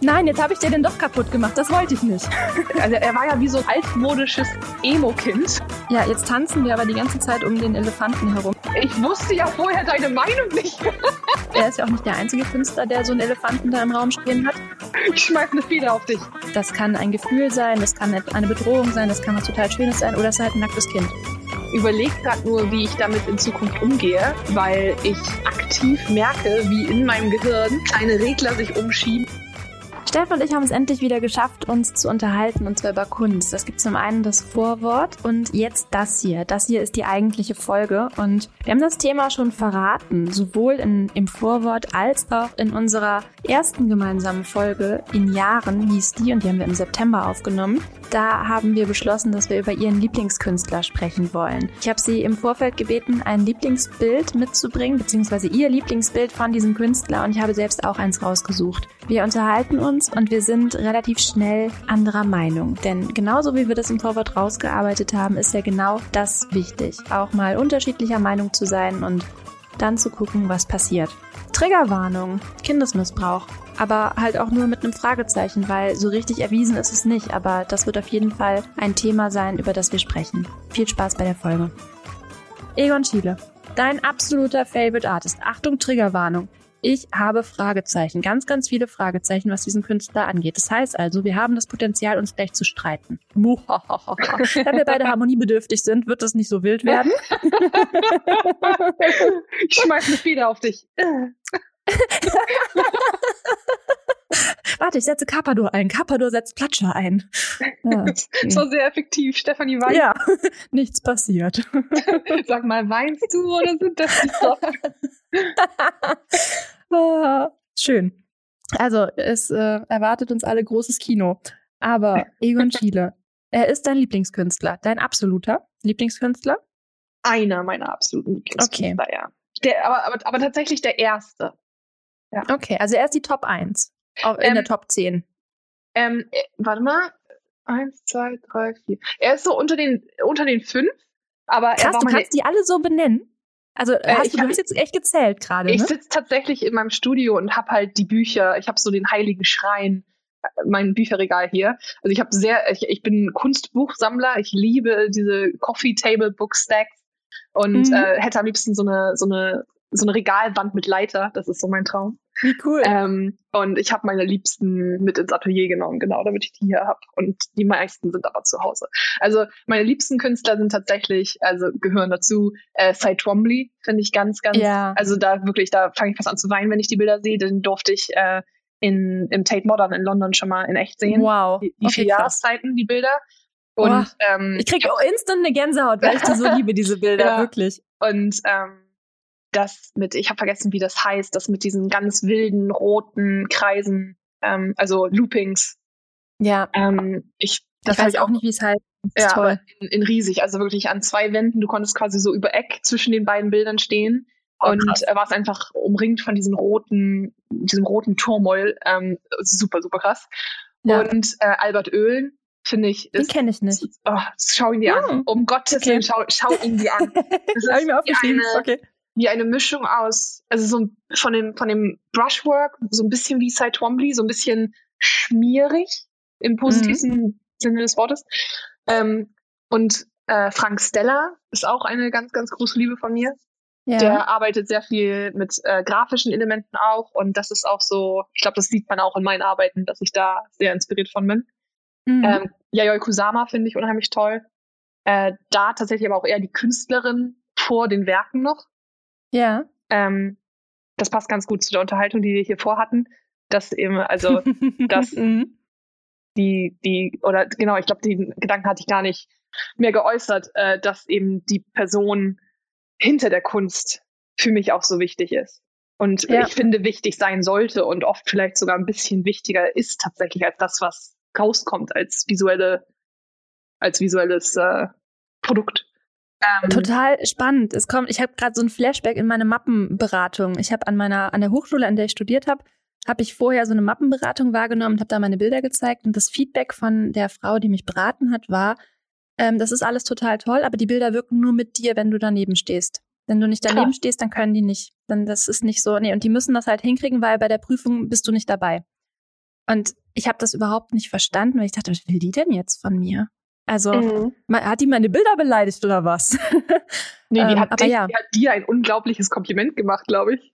Nein, jetzt habe ich dir den doch kaputt gemacht. Das wollte ich nicht. Also er war ja wie so ein altmodisches Emo-Kind. Ja, jetzt tanzen wir aber die ganze Zeit um den Elefanten herum. Ich wusste ja vorher deine Meinung nicht. Er ist ja auch nicht der einzige Künstler, der so einen Elefanten da im Raum stehen hat. Ich schmeiß eine Feder auf dich. Das kann ein Gefühl sein, das kann eine Bedrohung sein, das kann was total Schönes sein oder es ist halt ein nacktes Kind. Überleg gerade nur, wie ich damit in Zukunft umgehe, weil ich aktiv merke, wie in meinem Gehirn kleine Regler sich umschieben. Steff und ich haben es endlich wieder geschafft, uns zu unterhalten, und zwar über Kunst. Das gibt zum einen das Vorwort und jetzt das hier. Das hier ist die eigentliche Folge und wir haben das Thema schon verraten, sowohl in, im Vorwort als auch in unserer ersten gemeinsamen Folge in Jahren hieß die und die haben wir im September aufgenommen. Da haben wir beschlossen, dass wir über ihren Lieblingskünstler sprechen wollen. Ich habe sie im Vorfeld gebeten, ein Lieblingsbild mitzubringen, beziehungsweise ihr Lieblingsbild von diesem Künstler und ich habe selbst auch eins rausgesucht. Wir unterhalten uns und wir sind relativ schnell anderer Meinung. Denn genauso wie wir das im Vorwort rausgearbeitet haben, ist ja genau das wichtig. Auch mal unterschiedlicher Meinung zu sein und dann zu gucken, was passiert. Triggerwarnung, Kindesmissbrauch. Aber halt auch nur mit einem Fragezeichen, weil so richtig erwiesen ist es nicht. Aber das wird auf jeden Fall ein Thema sein, über das wir sprechen. Viel Spaß bei der Folge. Egon Schiele, dein absoluter Favorite Artist. Achtung, Triggerwarnung. Ich habe Fragezeichen, ganz, ganz viele Fragezeichen, was diesen Künstler angeht. Das heißt also, wir haben das Potenzial, uns gleich zu streiten. da wir beide harmoniebedürftig sind, wird das nicht so wild werden. ich schmeiß eine Feder auf dich. Warte, ich setze Carpador ein. Carpador setzt Platscher ein. Ja. Das war sehr effektiv. Stefanie weint. Ja, nichts passiert. Sag mal, weinst du oder sind das die Sorgen? Ah, schön. Also, es äh, erwartet uns alle großes Kino. Aber Egon Schiele, er ist dein Lieblingskünstler, dein absoluter Lieblingskünstler? Einer meiner absoluten Lieblingskünstler, okay. ja. Der, aber, aber, aber tatsächlich der erste. Ja. Okay, also er ist die Top 1 in ähm, der Top 10. Ähm, äh, warte mal. Eins, zwei, drei, vier. Er ist so unter den, unter den fünf, aber Krass, du kannst die alle so benennen? Also äh, hast du, du hast jetzt echt gezählt gerade. Ich ne? sitze tatsächlich in meinem Studio und habe halt die Bücher. Ich habe so den Heiligen Schrein, äh, mein Bücherregal hier. Also ich habe sehr, ich, ich bin Kunstbuchsammler. Ich liebe diese Coffee Table Book Stacks und mhm. äh, hätte am liebsten so eine so eine so eine Regalwand mit Leiter. Das ist so mein Traum. Wie cool. Ähm, und ich habe meine Liebsten mit ins Atelier genommen, genau, damit ich die hier habe. Und die meisten sind aber zu Hause. Also meine liebsten Künstler sind tatsächlich, also gehören dazu, äh, Cy Twombly, finde ich ganz, ganz, ja. also da wirklich, da fange ich fast an zu weinen, wenn ich die Bilder sehe. Den durfte ich äh, in, im Tate Modern in London schon mal in echt sehen. Wow. Die, die okay, vier Jahreszeiten, die Bilder. Und oh, ähm, ich kriege instant eine Gänsehaut, weil ich die so liebe, diese Bilder, ja. wirklich. Und ähm, das mit, ich habe vergessen, wie das heißt, das mit diesen ganz wilden roten Kreisen, ähm, also Loopings. Ja. Ähm, ich, das weiß ich auch nicht, wie es heißt. ja, toll. In, in, riesig, also wirklich an zwei Wänden. Du konntest quasi so über Eck zwischen den beiden Bildern stehen. Oh, und äh, war es einfach umringt von diesen roten, diesem roten Turmoil. Ähm, super, super krass. Ja. Und äh, Albert Oehlen, finde ich. Den kenne ich nicht. Oh, schau ihn dir ja. an. Um Gottes okay. Willen, schau, schau ihn dir an. Das habe ich mir aufgeschrieben. Okay wie eine Mischung aus, also so von dem, von dem Brushwork, so ein bisschen wie Cy Twombly, so ein bisschen schmierig im positivsten mhm. Sinne des Wortes. Ähm, und äh, Frank Stella ist auch eine ganz, ganz große Liebe von mir. Ja. Der arbeitet sehr viel mit äh, grafischen Elementen auch und das ist auch so, ich glaube, das sieht man auch in meinen Arbeiten, dass ich da sehr inspiriert von bin. Mhm. Ähm, Yayoi Kusama finde ich unheimlich toll. Äh, da tatsächlich aber auch eher die Künstlerin vor den Werken noch. Ja. Ähm, das passt ganz gut zu der Unterhaltung, die wir hier vorhatten, dass eben, also, dass Mhm. die, die, oder genau, ich glaube, den Gedanken hatte ich gar nicht mehr geäußert, äh, dass eben die Person hinter der Kunst für mich auch so wichtig ist. Und Ja. ich finde, wichtig sein sollte und oft vielleicht sogar ein bisschen wichtiger ist tatsächlich als das, was rauskommt als visuelle, als visuelles äh, Produkt. Ähm, Total spannend. Es kommt, ich habe gerade so ein Flashback in meine Mappenberatung. Ich habe an meiner, an der Hochschule, an der ich studiert habe, habe ich vorher so eine Mappenberatung wahrgenommen, habe da meine Bilder gezeigt und das Feedback von der Frau, die mich beraten hat, war, ähm, das ist alles total toll, aber die Bilder wirken nur mit dir, wenn du daneben stehst. Wenn du nicht daneben Krass. stehst, dann können die nicht. Dann das ist nicht so. Nee, und die müssen das halt hinkriegen, weil bei der Prüfung bist du nicht dabei. Und ich habe das überhaupt nicht verstanden, weil ich dachte, was will die denn jetzt von mir? Also mhm. hat die meine Bilder beleidigt oder was? nee, die, ähm, hat dich, ja. die hat dir ein unglaubliches Kompliment gemacht, glaube ich.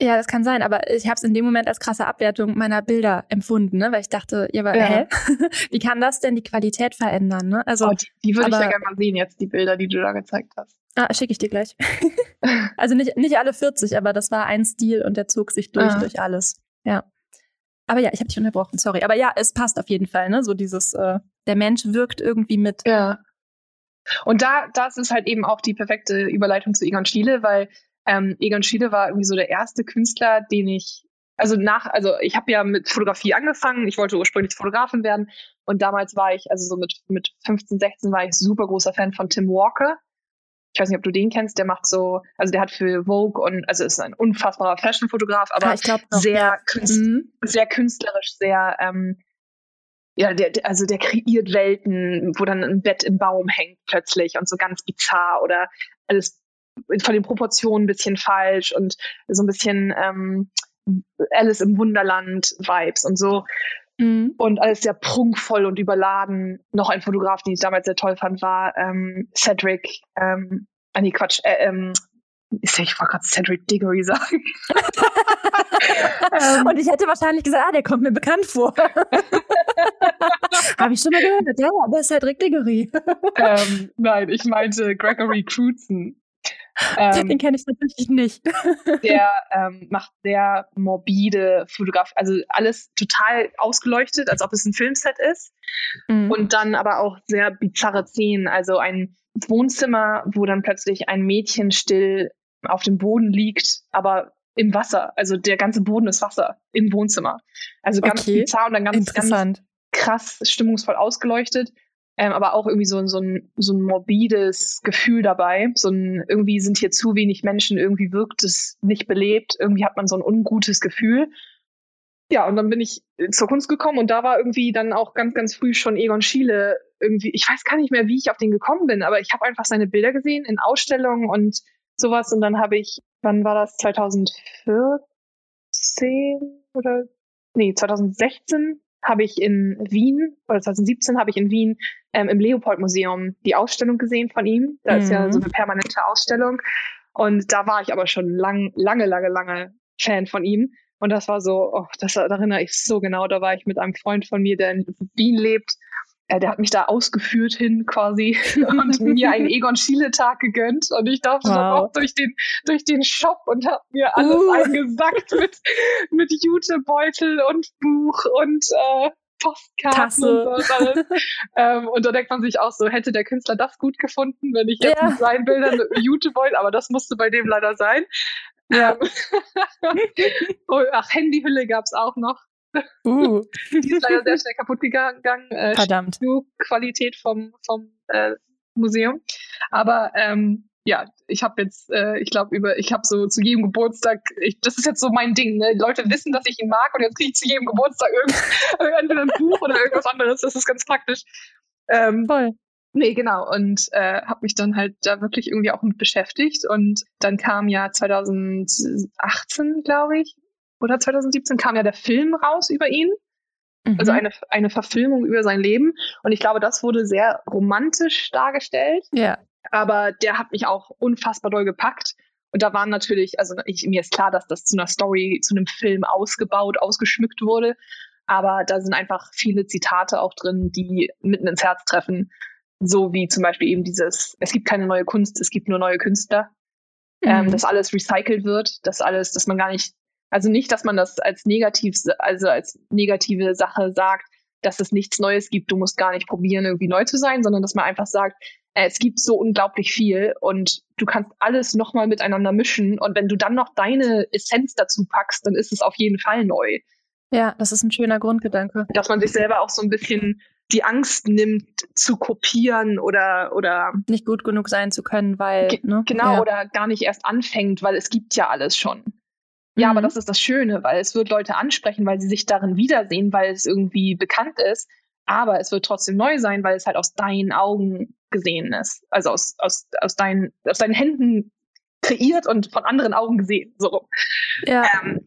Ja, das kann sein, aber ich habe es in dem Moment als krasse Abwertung meiner Bilder empfunden, ne? weil ich dachte, ja, aber ja. hä? Wie kann das denn die Qualität verändern? Ne? Also, oh, die, die würde ich ja gerne mal sehen, jetzt die Bilder, die du da gezeigt hast. Ah, schicke ich dir gleich. also nicht, nicht alle 40, aber das war ein Stil und der zog sich durch, ah. durch alles. Ja. Aber ja, ich habe dich unterbrochen, sorry. Aber ja, es passt auf jeden Fall, ne? So dieses, äh, der Mensch wirkt irgendwie mit. Ja. Und da, das ist halt eben auch die perfekte Überleitung zu Egon Schiele, weil ähm, Egon Schiele war irgendwie so der erste Künstler, den ich, also nach, also ich habe ja mit Fotografie angefangen, ich wollte ursprünglich Fotografin werden und damals war ich, also so mit, mit 15, 16 war ich super großer Fan von Tim Walker. Ich weiß nicht, ob du den kennst, der macht so, also der hat für Vogue und, also ist ein unfassbarer Fashion-Fotograf, aber ja, glaub, sehr, künst, mhm. sehr künstlerisch, sehr, ähm, ja, der, also der kreiert Welten, wo dann ein Bett im Baum hängt plötzlich und so ganz bizarr oder alles von den Proportionen ein bisschen falsch und so ein bisschen ähm, Alice im Wunderland Vibes und so. Mhm. Und alles sehr prunkvoll und überladen. Noch ein Fotograf, den ich damals sehr toll fand, war ähm, Cedric, ähm, ah nee, Quatsch, äh, ähm, ich wollte gerade Cedric Diggory sagen. ähm, und ich hätte wahrscheinlich gesagt, ah, der kommt mir bekannt vor. Habe ich schon mal gehört, ja, aber Cedric Diggory. ähm, nein, ich meinte Gregory Crutzen. Ähm, Den kenne ich natürlich nicht. der ähm, macht sehr morbide Fotografie, also alles total ausgeleuchtet, als ob es ein Filmset ist. Mhm. Und dann aber auch sehr bizarre Szenen, also ein Wohnzimmer, wo dann plötzlich ein Mädchen still auf dem Boden liegt, aber im Wasser. Also der ganze Boden ist Wasser im Wohnzimmer. Also ganz okay. bizarr und dann ganz, ganz krass stimmungsvoll ausgeleuchtet ähm, aber auch irgendwie so, so, ein, so ein morbides Gefühl dabei. So ein, irgendwie sind hier zu wenig Menschen, irgendwie wirkt es nicht belebt, irgendwie hat man so ein ungutes Gefühl. Ja, und dann bin ich zur Kunst gekommen und da war irgendwie dann auch ganz, ganz früh schon Egon Schiele irgendwie, ich weiß gar nicht mehr, wie ich auf den gekommen bin, aber ich habe einfach seine Bilder gesehen in Ausstellungen und sowas und dann habe ich, wann war das, 2014 oder, nee, 2016 habe ich in Wien, oder 2017 habe ich in Wien ähm, im Leopold-Museum die Ausstellung gesehen von ihm. Da mhm. ist ja so mhm. eine permanente Ausstellung. Und da war ich aber schon lang, lange, lange, lange Fan von ihm. Und das war so, oh, das da erinnere ich so genau. Da war ich mit einem Freund von mir, der in Wien lebt. Äh, der hat mich da ausgeführt hin quasi und mir einen Egon Schiele-Tag gegönnt. Und ich durfte wow. dann auch durch den, durch den Shop und habe mir alles uh. eingesackt mit, mit Jutebeutel und Buch und äh, Postkarten und so alles. ähm, und da denkt man sich auch so, hätte der Künstler das gut gefunden, wenn ich jetzt ja. mit seinen Bildern Jutebeutel, aber das musste bei dem leider sein. Ja. Ähm, oh, ach, Handyhülle gab's auch noch. Uh. Die ist leider sehr schnell kaputt gegangen. Äh, Verdammt. Qualität vom, vom äh, Museum. Aber ähm, ja, ich habe jetzt, äh, ich glaube, über, ich habe so zu jedem Geburtstag, ich, das ist jetzt so mein Ding, ne? Leute wissen, dass ich ihn mag und jetzt kriege ich zu jedem Geburtstag irgend, entweder ein Buch oder irgendwas anderes. Das ist ganz praktisch. Ähm, Voll. Nee, genau. Und äh, habe mich dann halt da wirklich irgendwie auch mit beschäftigt. Und dann kam ja 2018, glaube ich, oder 2017 kam ja der Film raus über ihn. Also mhm. Also eine, eine Verfilmung über sein Leben. Und ich glaube, das wurde sehr romantisch dargestellt. Ja. Aber der hat mich auch unfassbar doll gepackt. Und da waren natürlich, also ich, mir ist klar, dass das zu einer Story, zu einem Film ausgebaut, ausgeschmückt wurde. Aber da sind einfach viele Zitate auch drin, die mitten ins Herz treffen. So wie zum Beispiel eben dieses, es gibt keine neue Kunst, es gibt nur neue Künstler. Ähm, mhm. Ähm, dass alles recycelt wird, dass alles, dass man gar nicht, also nicht, dass man das als negativ, also als negative Sache sagt, dass es nichts Neues gibt, du musst gar nicht probieren, irgendwie neu zu sein, sondern dass man einfach sagt, äh, es gibt so unglaublich viel und du kannst alles nochmal miteinander mischen und wenn du dann noch deine Essenz dazu packst, dann ist es auf jeden Fall neu. Ja, das ist ein schöner Grundgedanke. Dass man sich selber auch so ein bisschen die Angst nimmt, zu kopieren oder oder nicht gut genug sein zu können, weil ne? genau ja. oder gar nicht erst anfängt, weil es gibt ja alles schon. Ja, mhm. aber das ist das Schöne, weil es wird Leute ansprechen, weil sie sich darin wiedersehen, weil es irgendwie bekannt ist. Aber es wird trotzdem neu sein, weil es halt aus deinen Augen gesehen ist. Also aus, aus, aus, deinen, aus deinen Händen kreiert und von anderen Augen gesehen. So. Ja. Ähm,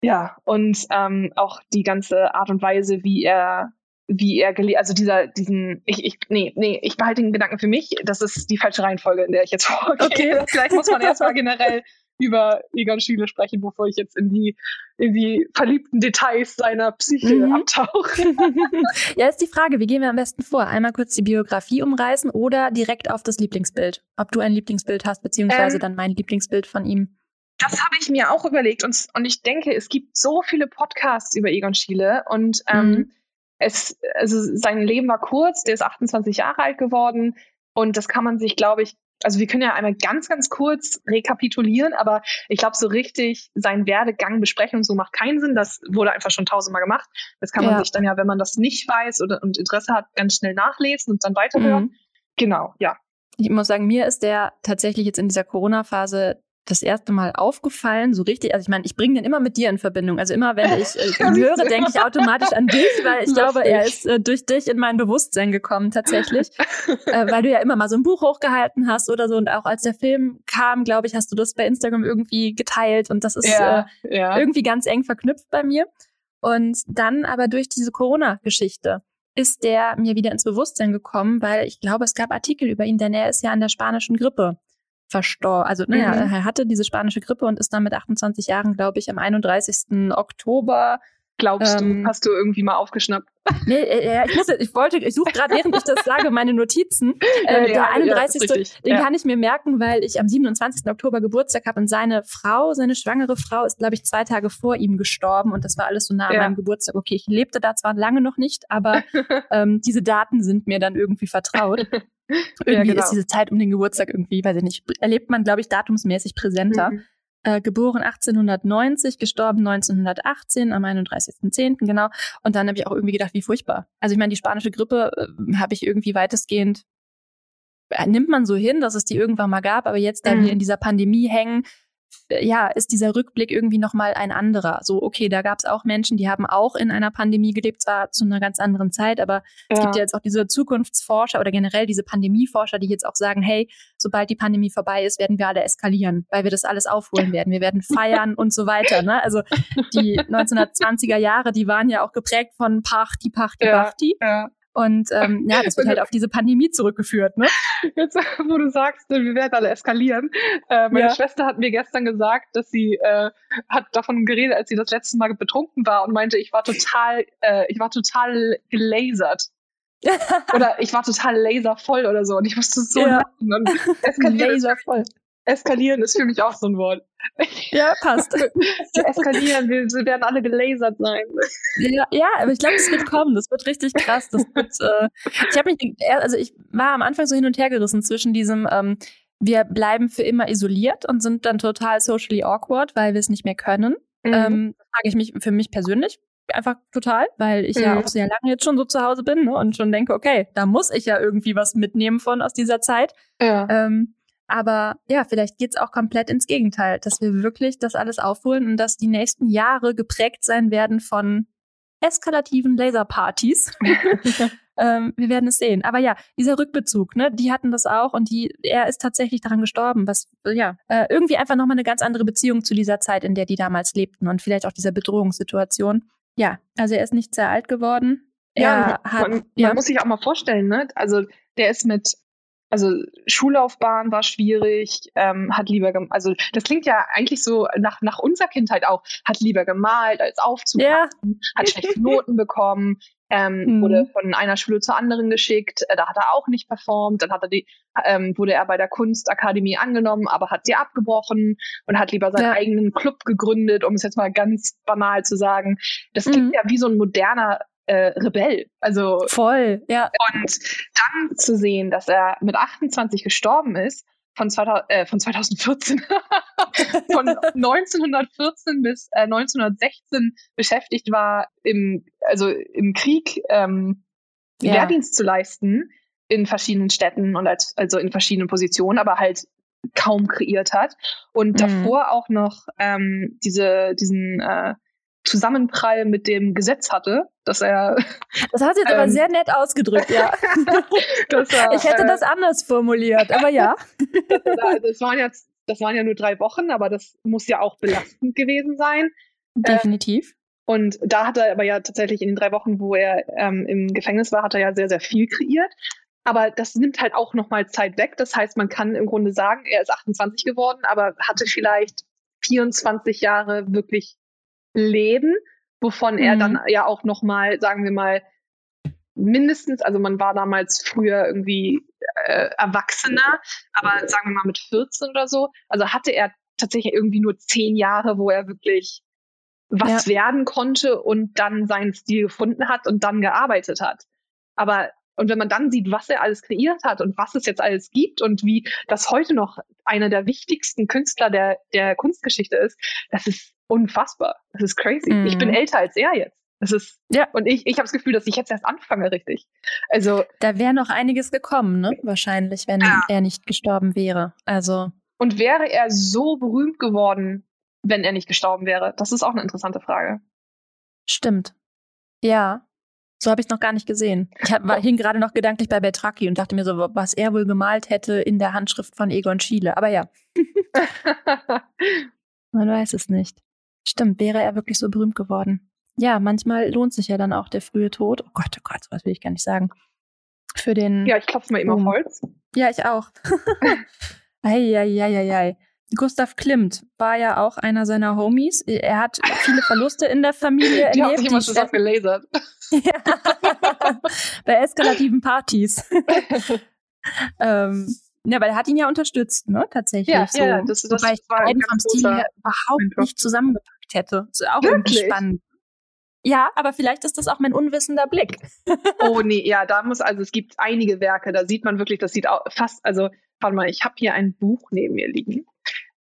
ja, und ähm, auch die ganze Art und Weise, wie er wie er gelebt, also dieser, diesen, ich, ich, nee, nee, ich behalte den Gedanken für mich. Das ist die falsche Reihenfolge, in der ich jetzt vorgehe. Okay. Vielleicht muss man erstmal generell über Egon Schiele sprechen, bevor ich jetzt in die, in die verliebten Details seiner Psyche mhm. abtauche. ja, ist die Frage, wie gehen wir am besten vor? Einmal kurz die Biografie umreißen oder direkt auf das Lieblingsbild? Ob du ein Lieblingsbild hast, beziehungsweise ähm, dann mein Lieblingsbild von ihm? Das habe ich mir auch überlegt und, und ich denke, es gibt so viele Podcasts über Egon Schiele und ähm, mhm. es, also sein Leben war kurz, der ist 28 Jahre alt geworden und das kann man sich, glaube ich, also wir können ja einmal ganz, ganz kurz rekapitulieren, aber ich glaube, so richtig seinen Werdegang besprechen und so macht keinen Sinn. Das wurde einfach schon tausendmal gemacht. Das kann man ja. sich dann ja, wenn man das nicht weiß oder und Interesse hat, ganz schnell nachlesen und dann weiterhören. Mhm. Genau, ja. Ich muss sagen, mir ist der tatsächlich jetzt in dieser Corona-Phase das erste Mal aufgefallen, so richtig. Also ich meine, ich bringe den immer mit dir in Verbindung. Also immer, wenn ich äh, ihn höre, denke ich automatisch an dich, weil ich Lustig. glaube, er ist äh, durch dich in mein Bewusstsein gekommen tatsächlich, äh, weil du ja immer mal so ein Buch hochgehalten hast oder so. Und auch als der Film kam, glaube ich, hast du das bei Instagram irgendwie geteilt und das ist ja, äh, ja. irgendwie ganz eng verknüpft bei mir. Und dann aber durch diese Corona-Geschichte ist der mir wieder ins Bewusstsein gekommen, weil ich glaube, es gab Artikel über ihn, denn er ist ja an der spanischen Grippe verstorben. Also naja, mhm. er hatte diese spanische Grippe und ist dann mit 28 Jahren, glaube ich, am 31. Oktober Glaubst ähm, du, hast du irgendwie mal aufgeschnappt? Nee, äh, ich, muss, ich wollte, ich suche gerade, während ich das sage, meine Notizen. Äh, ja, der 31. Ja, den ja. kann ich mir merken, weil ich am 27. Oktober Geburtstag habe und seine Frau, seine schwangere Frau, ist, glaube ich, zwei Tage vor ihm gestorben und das war alles so nah an meinem Geburtstag. Okay, ich lebte da zwar lange noch nicht, aber ähm, diese Daten sind mir dann irgendwie vertraut. Irgendwie genau. ist diese Zeit um den Geburtstag irgendwie, weiß ich nicht, erlebt man, glaube ich, datumsmäßig präsenter. Mhm. Äh, geboren 1890, gestorben 1918 am 31.10. genau. Und dann habe ich auch irgendwie gedacht, wie furchtbar. Also ich meine, die spanische Grippe äh, habe ich irgendwie weitestgehend äh, nimmt man so hin, dass es die irgendwann mal gab, aber jetzt, da mhm. wir in dieser Pandemie hängen, ja, ist dieser Rückblick irgendwie nochmal ein anderer. So, okay, da gab es auch Menschen, die haben auch in einer Pandemie gelebt, zwar zu einer ganz anderen Zeit, aber ja. es gibt ja jetzt auch diese Zukunftsforscher oder generell diese Pandemieforscher, die jetzt auch sagen, hey, sobald die Pandemie vorbei ist, werden wir alle eskalieren, weil wir das alles aufholen werden. Wir werden feiern und so weiter. Ne? Also die 1920er Jahre, die waren ja auch geprägt von Party, Party, ja, Party. Ja. Und ähm, ja, das wird halt auf diese Pandemie zurückgeführt. Ne? Jetzt, wo du sagst, wir werden alle eskalieren. Äh, meine ja. Schwester hat mir gestern gesagt, dass sie äh, hat davon geredet, als sie das letzte Mal betrunken war und meinte, ich war total, äh, ich war total gelasert. oder ich war total laservoll oder so und ich musste so ja. lachen und eskalieren. Laservoll. Eskalieren ist für mich auch so ein Wort. Ja, passt. eskalieren, wir, wir, werden alle gelasert sein. Ja, ja aber ich glaube, das wird kommen. Das wird richtig krass. Das wird, äh, ich habe mich, also ich war am Anfang so hin und her gerissen zwischen diesem, ähm, wir bleiben für immer isoliert und sind dann total socially awkward, weil wir es nicht mehr können. Mhm. Ähm, frage ich mich für mich persönlich einfach total, weil ich mhm. ja auch sehr lange jetzt schon so zu Hause bin ne, und schon denke, okay, da muss ich ja irgendwie was mitnehmen von aus dieser Zeit. Ja. Ähm, aber ja, vielleicht geht's auch komplett ins Gegenteil, dass wir wirklich das alles aufholen und dass die nächsten Jahre geprägt sein werden von eskalativen Laserpartys. ähm, wir werden es sehen. Aber ja, dieser Rückbezug, ne, die hatten das auch und die, er ist tatsächlich daran gestorben, was ja äh, irgendwie einfach nochmal eine ganz andere Beziehung zu dieser Zeit, in der die damals lebten und vielleicht auch dieser Bedrohungssituation. Ja, also er ist nicht sehr alt geworden. Ja, er hat, man, ja. man muss sich auch mal vorstellen, ne? Also der ist mit also Schullaufbahn war schwierig, ähm, hat lieber, also das klingt ja eigentlich so nach, nach unserer Kindheit auch, hat lieber gemalt als aufzupassen, ja. hat schlechte Noten bekommen, ähm, mhm. wurde von einer Schule zur anderen geschickt, äh, da hat er auch nicht performt, dann hat er die, ähm, wurde er bei der Kunstakademie angenommen, aber hat sie abgebrochen und hat lieber seinen ja. eigenen Club gegründet, um es jetzt mal ganz banal zu sagen. Das klingt mhm. ja wie so ein moderner äh, Rebell. Also voll, ja. Und dann zu sehen, dass er mit 28 gestorben ist, von, 2000, äh, von 2014, von 1914 bis äh, 1916 beschäftigt war, im, also im Krieg ähm, ja. Wehrdienst zu leisten in verschiedenen Städten und als, also in verschiedenen Positionen, aber halt kaum kreiert hat. Und mhm. davor auch noch ähm, diese, diesen äh, Zusammenprall mit dem Gesetz hatte, dass er. Das hat jetzt ähm, aber sehr nett ausgedrückt, ja. er, ich hätte äh, das anders formuliert, aber ja. das waren jetzt, das waren ja nur drei Wochen, aber das muss ja auch belastend gewesen sein. Definitiv. Äh, und da hat er aber ja tatsächlich in den drei Wochen, wo er ähm, im Gefängnis war, hat er ja sehr, sehr viel kreiert. Aber das nimmt halt auch nochmal Zeit weg. Das heißt, man kann im Grunde sagen, er ist 28 geworden, aber hatte vielleicht 24 Jahre wirklich Leben, wovon mhm. er dann ja auch nochmal, sagen wir mal, mindestens, also man war damals früher irgendwie äh, Erwachsener, aber sagen wir mal mit 14 oder so, also hatte er tatsächlich irgendwie nur zehn Jahre, wo er wirklich was ja. werden konnte und dann seinen Stil gefunden hat und dann gearbeitet hat. Aber und wenn man dann sieht, was er alles kreiert hat und was es jetzt alles gibt und wie das heute noch einer der wichtigsten Künstler der, der Kunstgeschichte ist, das ist unfassbar. Das ist crazy. Mhm. Ich bin mhm. älter als er jetzt. Das ist, ja. Und ich, ich habe das Gefühl, dass ich jetzt erst anfange, richtig. Also. Da wäre noch einiges gekommen, ne? Wahrscheinlich, wenn ja. er nicht gestorben wäre. Also. Und wäre er so berühmt geworden, wenn er nicht gestorben wäre? Das ist auch eine interessante Frage. Stimmt. Ja. So habe ich es noch gar nicht gesehen. Ich hab, war, hing gerade noch gedanklich bei Betraki und dachte mir so, was er wohl gemalt hätte in der Handschrift von Egon Schiele. Aber ja. Man weiß es nicht. Stimmt, wäre er wirklich so berühmt geworden ja, manchmal lohnt sich ja dann auch der frühe Tod. Oh Gott, oh Gott, was will ich gar nicht sagen. Für den. Ja, ich klopfe mal immer auf Holz. Ja, ich auch. Eieieiei. Gustav Klimt war ja auch einer seiner Homies. Er hat viele Verluste in der Familie die erlebt. Haben sich immer zusammen gelasert. Ja. Bei eskalativen Partys. ähm, ja, weil er hat ihn ja unterstützt, ne? Tatsächlich. Ja, so. ja das, das Wobei ich beiden vom Stil her überhaupt nicht zusammengepackt hätte. Das ist auch Wirklich? irgendwie spannend. Ja, aber vielleicht ist das auch mein unwissender Blick. oh nee, ja, da muss, also es gibt einige Werke, da sieht man wirklich, das sieht auch fast, also, warte mal, ich habe hier ein Buch neben mir liegen.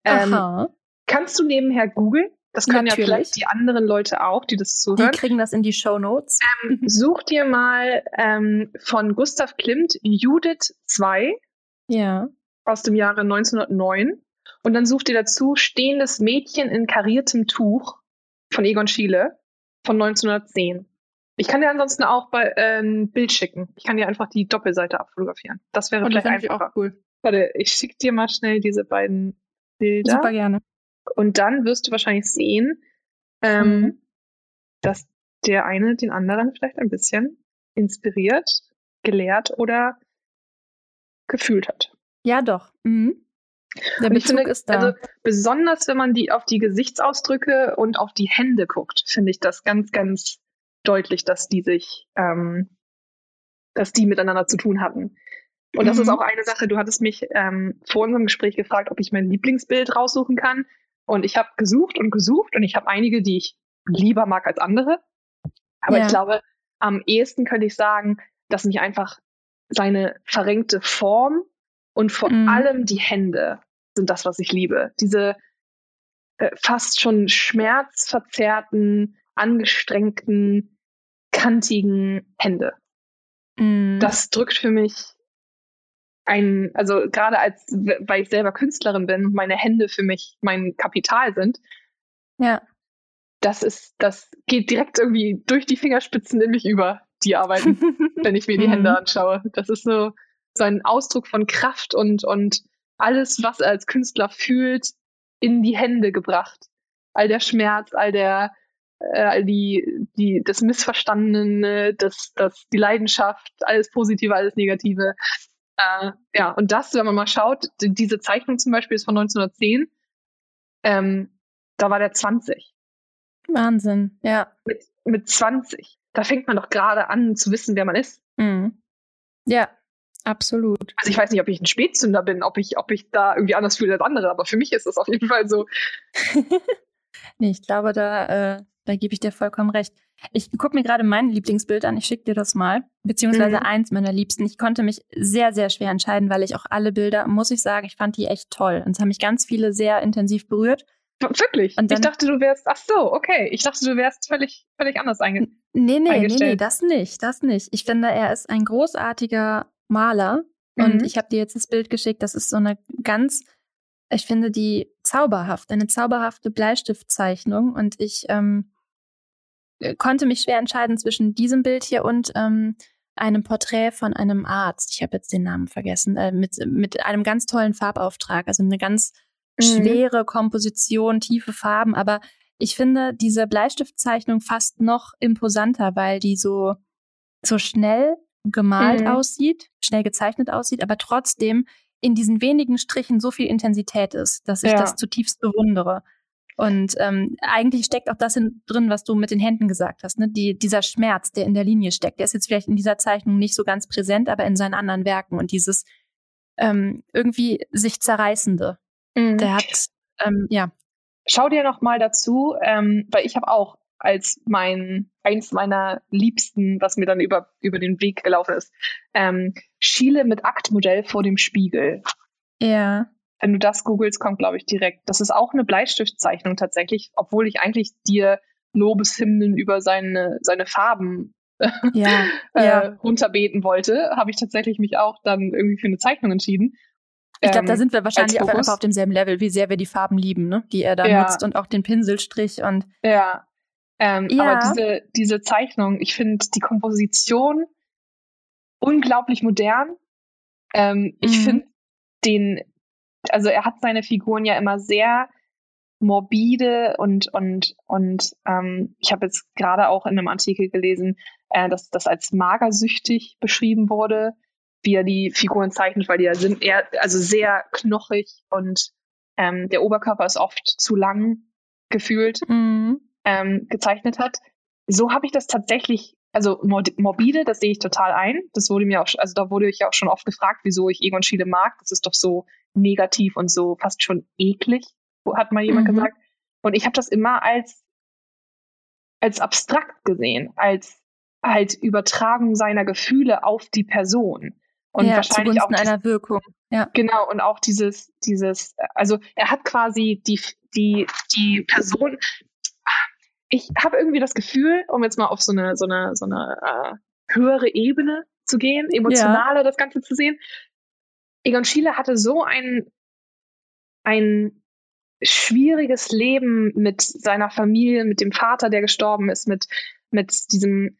Ähm, Aha. Kannst du nebenher googeln? Das können Natürlich. ja vielleicht die anderen Leute auch, die das zuhören. Die kriegen das in die Show Notes. Ähm, such dir mal ähm, von Gustav Klimt Judith 2 ja. aus dem Jahre 1909 und dann such dir dazu Stehendes Mädchen in kariertem Tuch von Egon Schiele von 1910. Ich kann dir ansonsten auch bei äh, ein Bild schicken. Ich kann dir einfach die Doppelseite abfotografieren. Das wäre Und vielleicht einfacher. Auch cool. Warte, ich schicke dir mal schnell diese beiden Bilder. Super gerne. Und dann wirst du wahrscheinlich sehen, ähm, mhm. dass der eine den anderen vielleicht ein bisschen inspiriert, gelehrt oder gefühlt hat. Ja, doch. Mhm. Der Bezug finde, ist da. Also besonders wenn man die auf die Gesichtsausdrücke und auf die Hände guckt, finde ich das ganz, ganz deutlich, dass die sich, ähm, dass die miteinander zu tun hatten. Und mhm. das ist mhm. auch eine Sache, du hattest mich ähm, vor unserem Gespräch gefragt, ob ich mein Lieblingsbild raussuchen kann. Und ich habe gesucht und gesucht und ich habe einige, die ich lieber mag als andere. Aber ja. ich glaube, am ehesten könnte ich sagen, dass mich einfach seine verrenkte Form und vor mhm. allem die Hände sind das, was ich liebe. Diese äh, fast schon schmerzverzerrten, angestrengten, kantigen Hände. Mhm. Das drückt für mich ein, also gerade als, weil ich selber Künstlerin bin, meine Hände für mich mein Kapital sind. Ja. Das ist, das geht direkt irgendwie durch die Fingerspitzen in mich über, die arbeiten, wenn ich mir die Hände mhm. anschaue. Das ist so, so ein Ausdruck von Kraft und, und alles, was er als Künstler fühlt, in die Hände gebracht. All der Schmerz, all der, äh, all die, die, das Missverstandene, das, das, die Leidenschaft, alles Positive, alles Negative. Äh, ja, und das, wenn man mal schaut, diese Zeichnung zum Beispiel ist von 1910. Ähm, da war der 20. Wahnsinn, ja. Mit, mit 20. Da fängt man doch gerade an zu wissen, wer man ist. Mhm. Ja, Absolut. Also ich weiß nicht, ob ich ein Spätzünder bin, ob ich, ob ich da irgendwie anders fühle als andere, aber für mich ist das auf jeden Fall so. nee, ich glaube, da, äh, da gebe ich dir vollkommen recht. Ich gucke mir gerade mein Lieblingsbild an, ich schicke dir das mal, beziehungsweise mhm. eins meiner Liebsten. Ich konnte mich sehr, sehr schwer entscheiden, weil ich auch alle Bilder, muss ich sagen, ich fand die echt toll. Und es haben mich ganz viele sehr intensiv berührt. Wirklich? Und dann, ich dachte, du wärst, ach so, okay. Ich dachte, du wärst völlig, völlig anders einge Nee, nee, nee, nee, das nicht, das nicht. Ich finde, er ist ein großartiger Maler. Mhm. Und ich habe dir jetzt das Bild geschickt. Das ist so eine ganz, ich finde die zauberhaft, eine zauberhafte Bleistiftzeichnung. Und ich ähm, konnte mich schwer entscheiden zwischen diesem Bild hier und ähm, einem Porträt von einem Arzt. Ich habe jetzt den Namen vergessen. Äh, mit, mit einem ganz tollen Farbauftrag. Also eine ganz mhm. schwere Komposition, tiefe Farben. Aber ich finde diese Bleistiftzeichnung fast noch imposanter, weil die so, so schnell gemalt mhm. aussieht, schnell gezeichnet aussieht, aber trotzdem in diesen wenigen Strichen so viel Intensität ist, dass ich ja. das zutiefst bewundere. Und ähm, eigentlich steckt auch das in, drin, was du mit den Händen gesagt hast. Ne? Die, dieser Schmerz, der in der Linie steckt, der ist jetzt vielleicht in dieser Zeichnung nicht so ganz präsent, aber in seinen anderen Werken. Und dieses ähm, irgendwie sich zerreißende, mhm. der hat, ähm, ja. Schau dir noch mal dazu, ähm, weil ich habe auch als mein eins meiner Liebsten, was mir dann über über den Weg gelaufen ist, ähm, Schiele mit Aktmodell vor dem Spiegel. Ja. Wenn du das googelst, kommt, glaube ich, direkt. Das ist auch eine Bleistiftzeichnung tatsächlich, obwohl ich eigentlich dir Lobeshymnen über seine, seine Farben ja, äh, ja. runterbeten wollte, habe ich tatsächlich mich auch dann irgendwie für eine Zeichnung entschieden. Ich glaube, da ähm, sind wir wahrscheinlich auch einfach auf demselben Level, wie sehr wir die Farben lieben, ne? die er da ja. nutzt und auch den Pinselstrich und. Ja. Ähm, ja. Aber diese, diese Zeichnung, ich finde die Komposition unglaublich modern. Ähm, mhm. Ich finde den, also er hat seine Figuren ja immer sehr morbide und und und ähm, ich habe jetzt gerade auch in einem Artikel gelesen, äh, dass das als magersüchtig beschrieben wurde, wie er die Figuren zeichnet, weil die ja sind eher also sehr knochig und ähm, der Oberkörper ist oft zu lang gefühlt mhm. ähm, gezeichnet hat. So habe ich das tatsächlich also morbide, das sehe ich total ein. Das wurde mir auch, also da wurde ich ja auch schon oft gefragt, wieso ich Egon Schiele mag. Das ist doch so negativ und so fast schon eklig, hat mal jemand mhm. gesagt. Und ich habe das immer als, als abstrakt gesehen, als halt Übertragung seiner Gefühle auf die Person. Und ja, wahrscheinlich auch einer Wirkung. Ja. Genau, und auch dieses, dieses, also er hat quasi die, die, die Person, ich habe irgendwie das Gefühl, um jetzt mal auf so eine, so eine, so eine äh, höhere Ebene zu gehen, emotionaler ja. das Ganze zu sehen. Egon Schiele hatte so ein, ein schwieriges Leben mit seiner Familie, mit dem Vater, der gestorben ist, mit, mit diesem,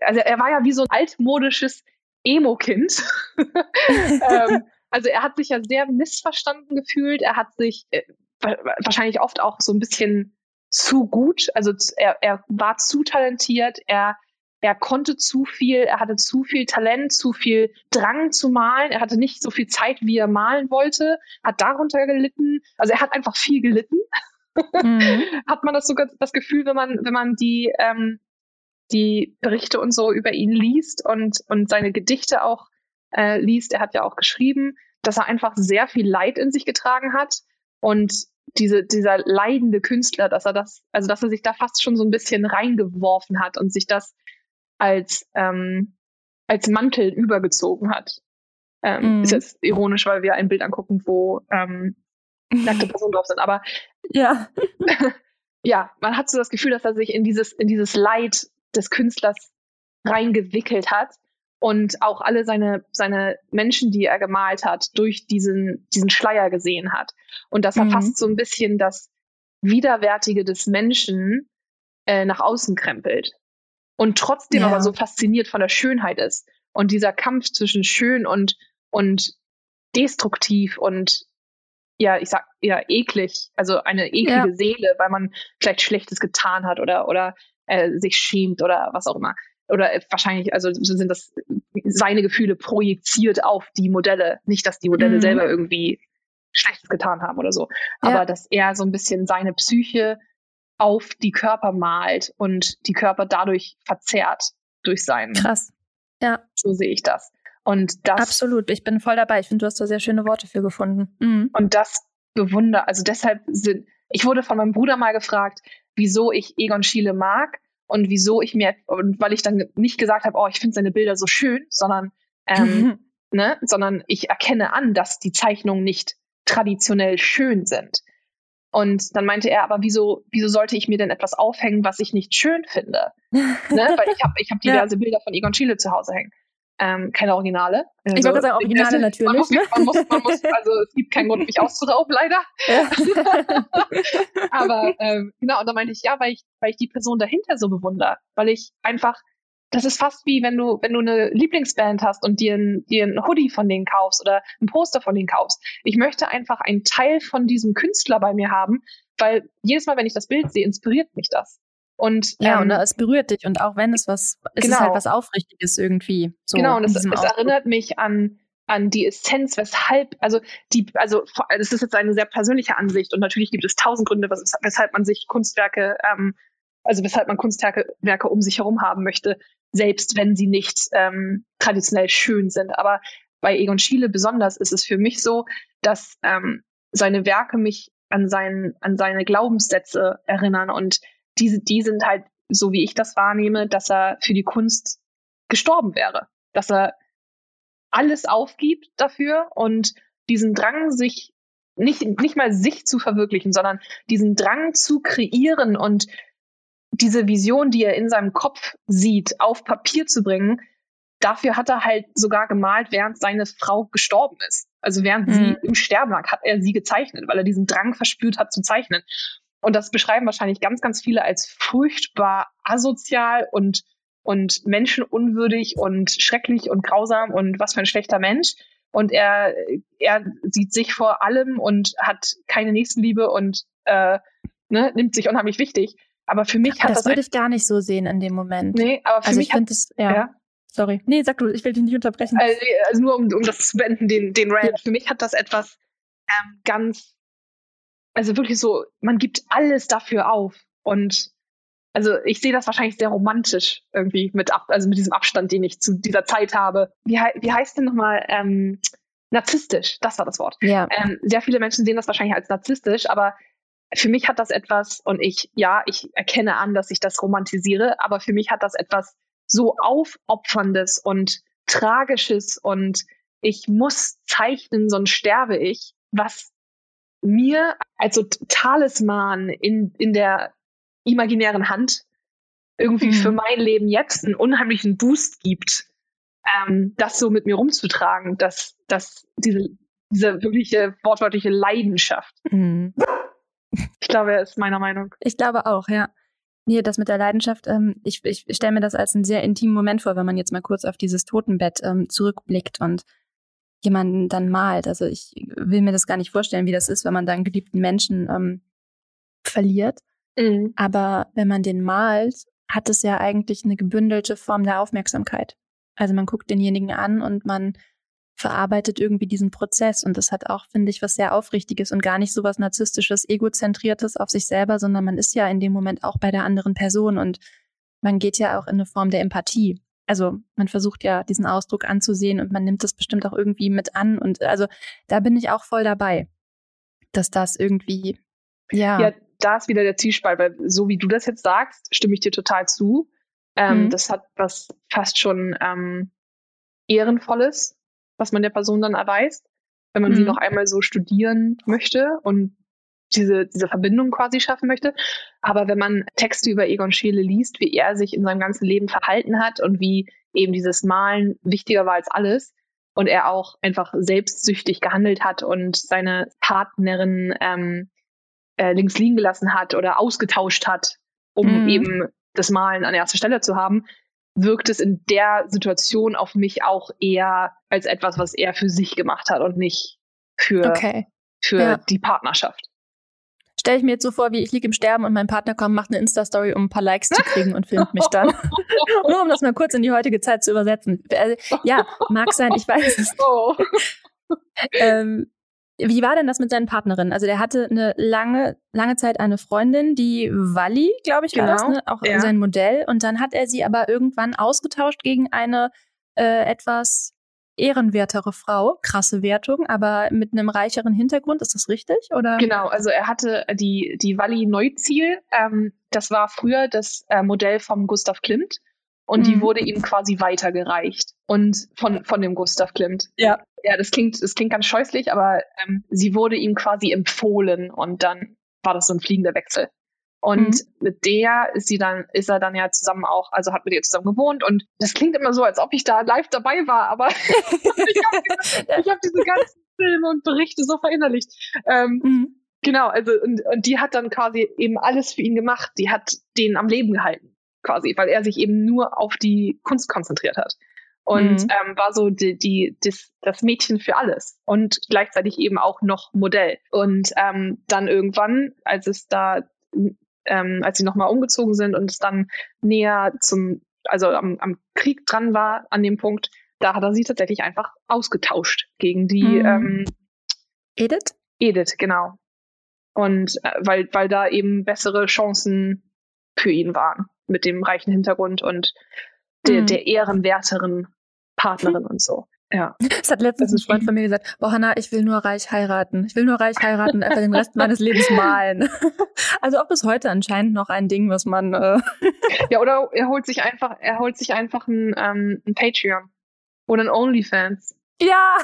also er war ja wie so ein altmodisches Emo-Kind. ähm, also er hat sich ja sehr missverstanden gefühlt, er hat sich äh, wahrscheinlich oft auch so ein bisschen zu gut. Also er, er war zu talentiert, er, er konnte zu viel, er hatte zu viel Talent, zu viel Drang zu malen, er hatte nicht so viel Zeit, wie er malen wollte, hat darunter gelitten. Also er hat einfach viel gelitten. Mhm. hat man das sogar das Gefühl, wenn man, wenn man die, ähm, die Berichte und so über ihn liest und, und seine Gedichte auch äh, liest, er hat ja auch geschrieben, dass er einfach sehr viel Leid in sich getragen hat und diese, dieser leidende Künstler, dass er das, also dass er sich da fast schon so ein bisschen reingeworfen hat und sich das als, ähm, als Mantel übergezogen hat. Ähm, mm. Ist jetzt ironisch, weil wir ein Bild angucken, wo ähm, nackte Personen drauf sind. Aber ja. ja, man hat so das Gefühl, dass er sich in dieses, in dieses Leid des Künstlers reingewickelt hat und auch alle seine, seine Menschen, die er gemalt hat, durch diesen, diesen Schleier gesehen hat. Und dass er mhm. fast so ein bisschen das Widerwärtige des Menschen äh, nach außen krempelt. Und trotzdem ja. aber so fasziniert von der Schönheit ist. Und dieser Kampf zwischen schön und, und destruktiv und ja, ich sag ja eklig, also eine eklige ja. Seele, weil man vielleicht Schlechtes getan hat oder, oder äh, sich schämt oder was auch immer oder wahrscheinlich, also sind das seine Gefühle projiziert auf die Modelle. Nicht, dass die Modelle mhm. selber irgendwie Schlechtes getan haben oder so. Ja. Aber dass er so ein bisschen seine Psyche auf die Körper malt und die Körper dadurch verzerrt durch seinen. Krass. Ja. So sehe ich das. Und das. Absolut. Ich bin voll dabei. Ich finde, du hast da sehr schöne Worte für gefunden. Mhm. Und das bewundere, also deshalb sind, ich wurde von meinem Bruder mal gefragt, wieso ich Egon Schiele mag und wieso ich mir, und weil ich dann nicht gesagt habe, oh, ich finde seine Bilder so schön, sondern, ähm, ne, sondern ich erkenne an, dass die Zeichnungen nicht traditionell schön sind. Und dann meinte er, aber wieso, wieso sollte ich mir denn etwas aufhängen, was ich nicht schön finde? ne? Weil ich habe ich hab diverse ja. Bilder von Egon Schiele zu Hause hängen ähm, keine Originale. Also, ich wollte sagen, Originale natürlich. Man muss, ne? man, muss, man muss, also es gibt keinen Grund, mich auszurauben, leider. Ja. Aber ähm, genau, und da meinte ich, ja, weil ich, weil ich die Person dahinter so bewundere, weil ich einfach, das ist fast wie wenn du, wenn du eine Lieblingsband hast und dir ein, dir ein Hoodie von denen kaufst oder ein Poster von denen kaufst. Ich möchte einfach einen Teil von diesem Künstler bei mir haben, weil jedes Mal, wenn ich das Bild sehe, inspiriert mich das. Und, ja, ähm, und es berührt dich und auch wenn es was, es genau. ist halt genau. was Aufrichtiges irgendwie. So genau, und es, es erinnert mich an, an die Essenz, weshalb, also die, also das ist jetzt eine sehr persönliche Ansicht und natürlich gibt es tausend Gründe, weshalb man sich Kunstwerke, ähm, also weshalb man Kunstwerke Werke um sich herum haben möchte, selbst wenn sie nicht ähm, traditionell schön sind. Aber bei Egon Schiele besonders ist es für mich so, dass ähm, seine Werke mich an, seinen, an seine Glaubenssätze erinnern und diese, die sind halt, so wie ich das wahrnehme, dass er für die Kunst gestorben wäre. Dass er alles aufgibt dafür und diesen Drang, sich nicht, nicht mal sich zu verwirklichen, sondern diesen Drang zu kreieren und diese Vision, die er in seinem Kopf sieht, auf Papier zu bringen, dafür hat er halt sogar gemalt, während seine Frau gestorben ist. Also während mhm. sie im Sterben lag, hat er sie gezeichnet, weil er diesen Drang verspürt hat zu zeichnen. Und das beschreiben wahrscheinlich ganz, ganz viele als furchtbar asozial und, und menschenunwürdig und schrecklich und grausam und was für ein schlechter Mensch. Und er, er sieht sich vor allem und hat keine Nächstenliebe und äh, ne, nimmt sich unheimlich wichtig. Aber für mich hat das. Das würde ich gar nicht so sehen in dem Moment. Nee, aber für also mich. Ich finde es, ja. ja. Sorry. Nee, sag du, ich will dich nicht unterbrechen. Also, also nur um, um das zu beenden, den, den Rant. Ja. Für mich hat das etwas ähm, ganz also wirklich so, man gibt alles dafür auf. Und also ich sehe das wahrscheinlich sehr romantisch irgendwie mit ab, also mit diesem Abstand, den ich zu dieser Zeit habe. Wie, wie heißt denn nochmal ähm, narzisstisch? Das war das Wort. Ja. Ähm, sehr viele Menschen sehen das wahrscheinlich als narzisstisch, aber für mich hat das etwas, und ich, ja, ich erkenne an, dass ich das romantisiere, aber für mich hat das etwas so aufopferndes und tragisches und ich muss zeichnen, sonst sterbe ich, was mir als so Talisman in, in der imaginären Hand irgendwie mhm. für mein Leben jetzt einen unheimlichen Boost gibt, ähm, das so mit mir rumzutragen, dass, dass diese, diese wirkliche wortwörtliche Leidenschaft. Mhm. Ich glaube, er ist meiner Meinung. Ich glaube auch, ja. Nee, das mit der Leidenschaft, ähm, ich, ich stelle mir das als einen sehr intimen Moment vor, wenn man jetzt mal kurz auf dieses Totenbett ähm, zurückblickt und jemanden dann malt. Also ich will mir das gar nicht vorstellen, wie das ist, wenn man dann geliebten Menschen ähm, verliert. Mhm. Aber wenn man den malt, hat es ja eigentlich eine gebündelte Form der Aufmerksamkeit. Also man guckt denjenigen an und man verarbeitet irgendwie diesen Prozess. Und das hat auch, finde ich, was sehr Aufrichtiges und gar nicht so was Narzisstisches, Egozentriertes auf sich selber, sondern man ist ja in dem Moment auch bei der anderen Person und man geht ja auch in eine Form der Empathie also man versucht ja diesen Ausdruck anzusehen und man nimmt das bestimmt auch irgendwie mit an. Und also da bin ich auch voll dabei, dass das irgendwie, ja. Ja, da ist wieder der Zielspalt, weil so wie du das jetzt sagst, stimme ich dir total zu. Ähm, mhm. Das hat was fast schon ähm, Ehrenvolles, was man der Person dann erweist, wenn man mhm. sie noch einmal so studieren möchte und diese, diese Verbindung quasi schaffen möchte. Aber wenn man Texte über Egon Schiele liest, wie er sich in seinem ganzen Leben verhalten hat und wie eben dieses Malen wichtiger war als alles und er auch einfach selbstsüchtig gehandelt hat und seine Partnerin ähm, äh, links liegen gelassen hat oder ausgetauscht hat, um mhm. eben das Malen an erster Stelle zu haben, wirkt es in der Situation auf mich auch eher als etwas, was er für sich gemacht hat und nicht für, okay. für ja. die Partnerschaft stelle ich mir jetzt so vor, wie ich liege im Sterben und mein Partner kommt, macht eine Insta-Story, um ein paar Likes zu kriegen und filmt mich dann. Nur um das mal kurz in die heutige Zeit zu übersetzen. Also, ja, mag sein, ich weiß es. Oh. ähm, wie war denn das mit seinen Partnerinnen? Also der hatte eine lange, lange Zeit eine Freundin, die Wally, glaube ich, war genau. das, ne? auch ja. sein Modell. Und dann hat er sie aber irgendwann ausgetauscht gegen eine äh, etwas ehrenwertere Frau, krasse Wertung, aber mit einem reicheren Hintergrund, ist das richtig? Oder? Genau, also er hatte die, die Walli Neuziel, ähm, das war früher das äh, Modell vom Gustav Klimt und mhm. die wurde ihm quasi weitergereicht und von, von dem Gustav Klimt. Ja. Ja, das klingt, das klingt ganz scheußlich, aber ähm, sie wurde ihm quasi empfohlen und dann war das so ein fliegender Wechsel. Und mhm. mit der ist sie dann, ist er dann ja zusammen auch, also hat mit ihr zusammen gewohnt. Und das klingt immer so, als ob ich da live dabei war, aber ich habe diese, hab diese ganzen Filme und Berichte so verinnerlicht. Ähm, mhm. Genau, also und, und die hat dann quasi eben alles für ihn gemacht. Die hat den am Leben gehalten, quasi, weil er sich eben nur auf die Kunst konzentriert hat. und mhm. ähm, war so die, die, das, das Mädchen für alles und gleichzeitig eben auch noch Modell. Und ähm, dann irgendwann, als es da, ähm, als sie nochmal umgezogen sind und es dann näher zum, also am, am Krieg dran war, an dem Punkt, da hat er sie tatsächlich einfach ausgetauscht gegen die mhm. ähm, Edith? Edith, genau. Und äh, weil, weil da eben bessere Chancen für ihn waren mit dem reichen Hintergrund und der, mhm. der ehrenwerteren Partnerin und so. Ja. Das hat letztens ein Freund von mir gesagt, boah Hanna, ich will nur reich heiraten. Ich will nur reich heiraten und einfach den Rest meines Lebens malen. Also auch bis heute anscheinend noch ein Ding, was man äh Ja, oder er holt sich einfach, er holt sich einfach ein, ähm, ein Patreon oder ein OnlyFans. Ja.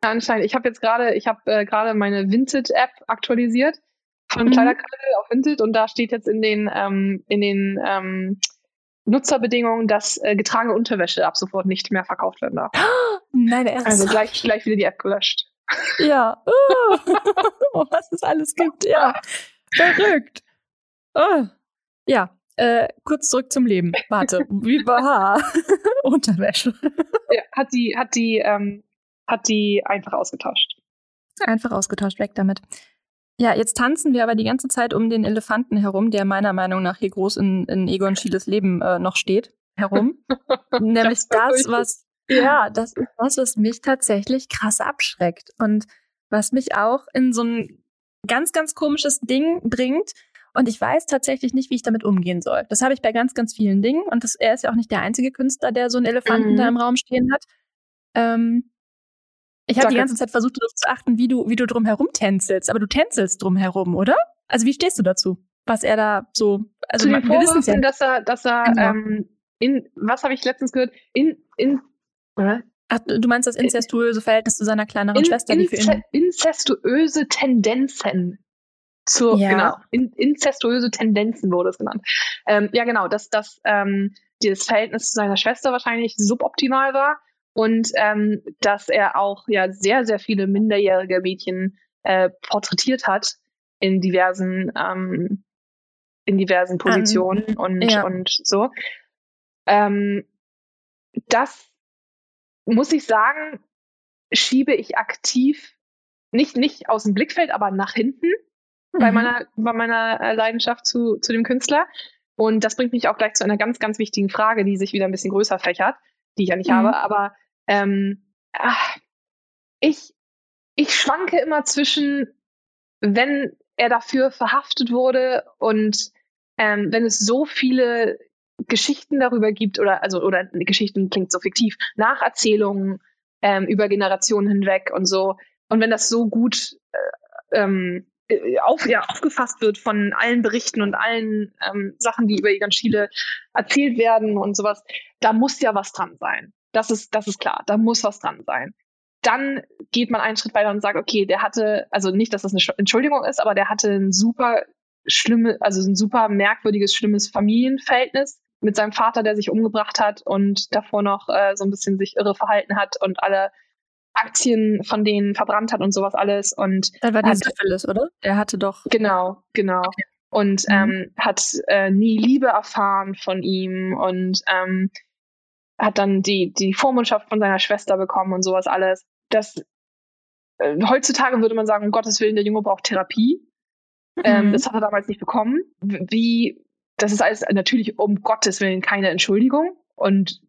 Anscheinend. Ich habe jetzt gerade, ich habe äh, gerade meine Vinted-App aktualisiert von mhm. Kleiderkreisel auf Vinted und da steht jetzt in den ähm, in den ähm, Nutzerbedingungen, dass äh, getragene Unterwäsche ab sofort nicht mehr verkauft werden darf. Nein, ernsthaft? Also gleich, gleich wieder die App gelöscht. Ja. Oh, was es alles gibt. Ja. Verrückt. Oh. Ja. Äh, kurz zurück zum Leben. Warte. Wie war Unterwäsche? Ja, hat die, hat die, ähm, hat die einfach ausgetauscht. Einfach ausgetauscht, weg damit. Ja, jetzt tanzen wir aber die ganze Zeit um den Elefanten herum, der meiner Meinung nach hier groß in, in Egon Schieles Leben äh, noch steht, herum. Nämlich das, was, ja, das ist was, was mich tatsächlich krass abschreckt und was mich auch in so ein ganz, ganz komisches Ding bringt. Und ich weiß tatsächlich nicht, wie ich damit umgehen soll. Das habe ich bei ganz, ganz vielen Dingen. Und das, er ist ja auch nicht der einzige Künstler, der so einen Elefanten mhm. da im Raum stehen hat. Ähm, ich habe die ganze Zeit versucht, darauf zu achten, wie du, wie du drum herum tänzelst. Aber du tänzelst drum herum, oder? Also wie stehst du dazu? Was er da so, also zu den wir wissen ja. dass er, dass er, genau. ähm, in, was habe ich letztens gehört? In, in, äh? Ach, du meinst das inzestuöse Verhältnis zu seiner kleineren in, Schwester, die für ihn. Inzestuöse Tendenzen. Zur, ja. genau, in, inzestuöse Tendenzen wurde es genannt. Ähm, ja, genau, dass, dass ähm, dieses Verhältnis zu seiner Schwester wahrscheinlich suboptimal war und ähm, dass er auch ja sehr, sehr viele minderjährige Mädchen äh, porträtiert hat in diversen, ähm, in diversen Positionen um, und, ja. und so. Ähm, das muss ich sagen, schiebe ich aktiv nicht, nicht aus dem Blickfeld, aber nach hinten mhm. bei meiner, bei meiner äh, Leidenschaft zu, zu dem Künstler. Und das bringt mich auch gleich zu einer ganz, ganz wichtigen Frage, die sich wieder ein bisschen größer fächert, die ich ja nicht mhm. habe. Aber ähm, ach, ich, ich schwanke immer zwischen, wenn er dafür verhaftet wurde und ähm, wenn es so viele Geschichten darüber gibt oder also oder Geschichten klingt so fiktiv Nacherzählungen ähm, über Generationen hinweg und so und wenn das so gut äh, ähm, äh, auf, ja, aufgefasst wird von allen Berichten und allen ähm, Sachen, die über Egon Schiele erzählt werden und sowas, da muss ja was dran sein. Das ist, das ist klar. Da muss was dran sein. Dann geht man einen Schritt weiter und sagt, okay, der hatte, also nicht, dass das eine Entschuldigung ist, aber der hatte ein super schlimme, also ein super merkwürdiges, schlimmes Familienverhältnis mit seinem Vater, der sich umgebracht hat und davor noch äh, so ein bisschen sich irre verhalten hat und alle Aktien von denen verbrannt hat und sowas alles. Und das war die Syphilis, oder? Er hatte doch. Genau, genau. Und mhm. ähm, hat äh, nie Liebe erfahren von ihm und ähm, hat dann die, die Vormundschaft von seiner Schwester bekommen und sowas alles. Das, äh, heutzutage würde man sagen, um Gottes Willen, der Junge braucht Therapie. Mhm. Ähm, das hat er damals nicht bekommen. Wie, das ist alles natürlich um Gottes Willen keine Entschuldigung. Und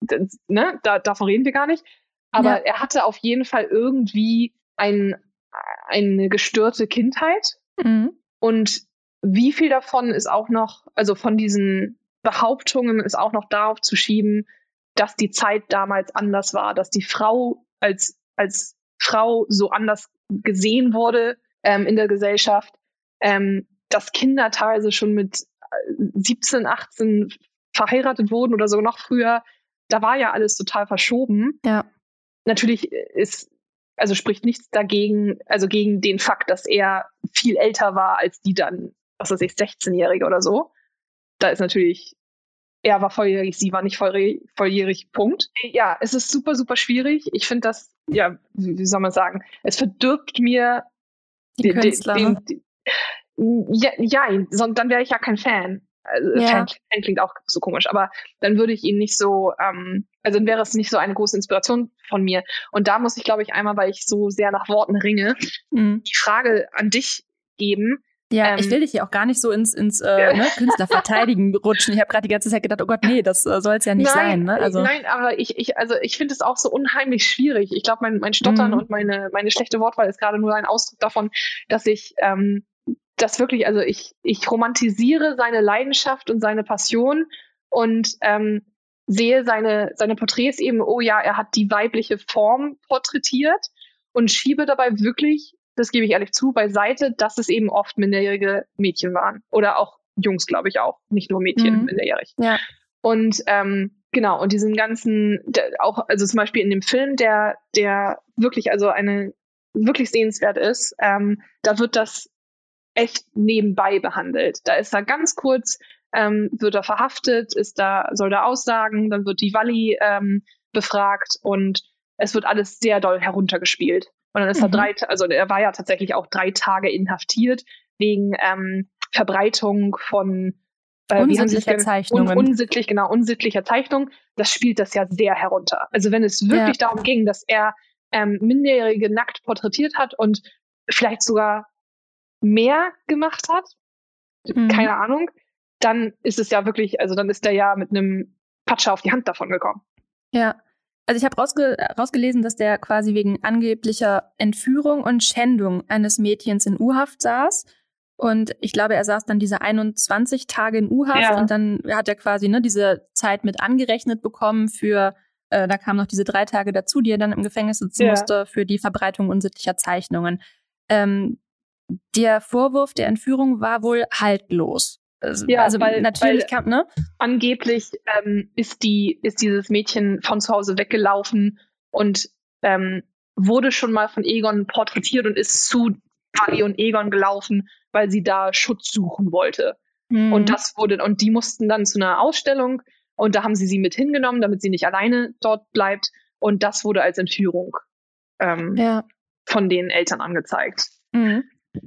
das, ne, da, davon reden wir gar nicht. Aber ja. er hatte auf jeden Fall irgendwie ein, eine gestörte Kindheit. Mhm. Und wie viel davon ist auch noch, also von diesen Behauptungen ist auch noch darauf zu schieben, dass die Zeit damals anders war, dass die Frau als, als Frau so anders gesehen wurde ähm, in der Gesellschaft, ähm, dass Kinder teilweise schon mit 17, äh, 18 verheiratet wurden oder so noch früher. Da war ja alles total verschoben. Ja. Natürlich ist, also spricht nichts dagegen, also gegen den Fakt, dass er viel älter war als die dann, was weiß ich, 16-Jährige oder so da ist natürlich, er war volljährig, sie war nicht volljährig, Punkt. Ja, es ist super, super schwierig. Ich finde das, ja, wie, wie, soll man sagen, es verdirbt mir die den, Künstler. Den, den, ja, ja, dann wäre ich ja kein Fan. Also ja. Fan, Fan, klingt auch so komisch, aber dann würde ich ihn nicht so, ähm, also dann wäre es nicht so eine große Inspiration von mir. Und da muss ich, glaube ich, einmal, weil ich so sehr nach Worten ringe, mhm. die Frage an dich geben. Ja, ähm, ich will dich hier auch gar nicht so ins, ins äh, ne, Künstlerverteidigen rutschen. Ich habe gerade die ganze Zeit gedacht, oh Gott, nee, das äh, soll es ja nicht nein, sein. Ne? Also, nein, aber ich, ich, also ich finde es auch so unheimlich schwierig. Ich glaube, mein, mein Stottern mhm. und meine, meine schlechte Wortwahl ist gerade nur ein Ausdruck davon, dass ich ähm, das wirklich, also ich, ich romantisiere seine Leidenschaft und seine Passion und ähm, sehe seine, seine Porträts eben, oh ja, er hat die weibliche Form porträtiert und schiebe dabei wirklich, das gebe ich ehrlich zu, beiseite, dass es eben oft minderjährige Mädchen waren. Oder auch Jungs, glaube ich auch, nicht nur Mädchen mhm. minderjährig. Ja. Und ähm, genau, und diesen ganzen, der, auch, also zum Beispiel in dem Film, der, der wirklich, also eine wirklich sehenswert ist, ähm, da wird das echt nebenbei behandelt. Da ist er ganz kurz, ähm, wird er verhaftet, ist da, soll da aussagen, dann wird die Walli ähm, befragt und es wird alles sehr doll heruntergespielt. Und dann ist mhm. er drei, also er war ja tatsächlich auch drei Tage inhaftiert wegen ähm, Verbreitung von äh, unsittlicher Zeichnungen. Un unsittlich, genau, unsittlicher Zeichnung. Das spielt das ja sehr herunter. Also wenn es wirklich ja. darum ging, dass er ähm, Minderjährige nackt porträtiert hat und vielleicht sogar mehr gemacht hat, mhm. keine Ahnung, dann ist es ja wirklich, also dann ist der ja mit einem Patscher auf die Hand davon gekommen. Ja. Also ich habe rausge rausgelesen, dass der quasi wegen angeblicher Entführung und Schändung eines Mädchens in U-Haft saß. Und ich glaube, er saß dann diese 21 Tage in U-Haft ja. und dann hat er quasi ne, diese Zeit mit angerechnet bekommen für, äh, da kamen noch diese drei Tage dazu, die er dann im Gefängnis sitzen ja. musste, für die Verbreitung unsittlicher Zeichnungen. Ähm, der Vorwurf der Entführung war wohl haltlos. Also, ja, also weil natürlich weil kam, ne? Angeblich ähm, ist die ist dieses Mädchen von zu Hause weggelaufen und ähm, wurde schon mal von Egon porträtiert und ist zu Wally und Egon gelaufen, weil sie da Schutz suchen wollte. Mhm. Und das wurde und die mussten dann zu einer Ausstellung und da haben sie sie mit hingenommen, damit sie nicht alleine dort bleibt. Und das wurde als Entführung ähm, ja. von den Eltern angezeigt. Mhm.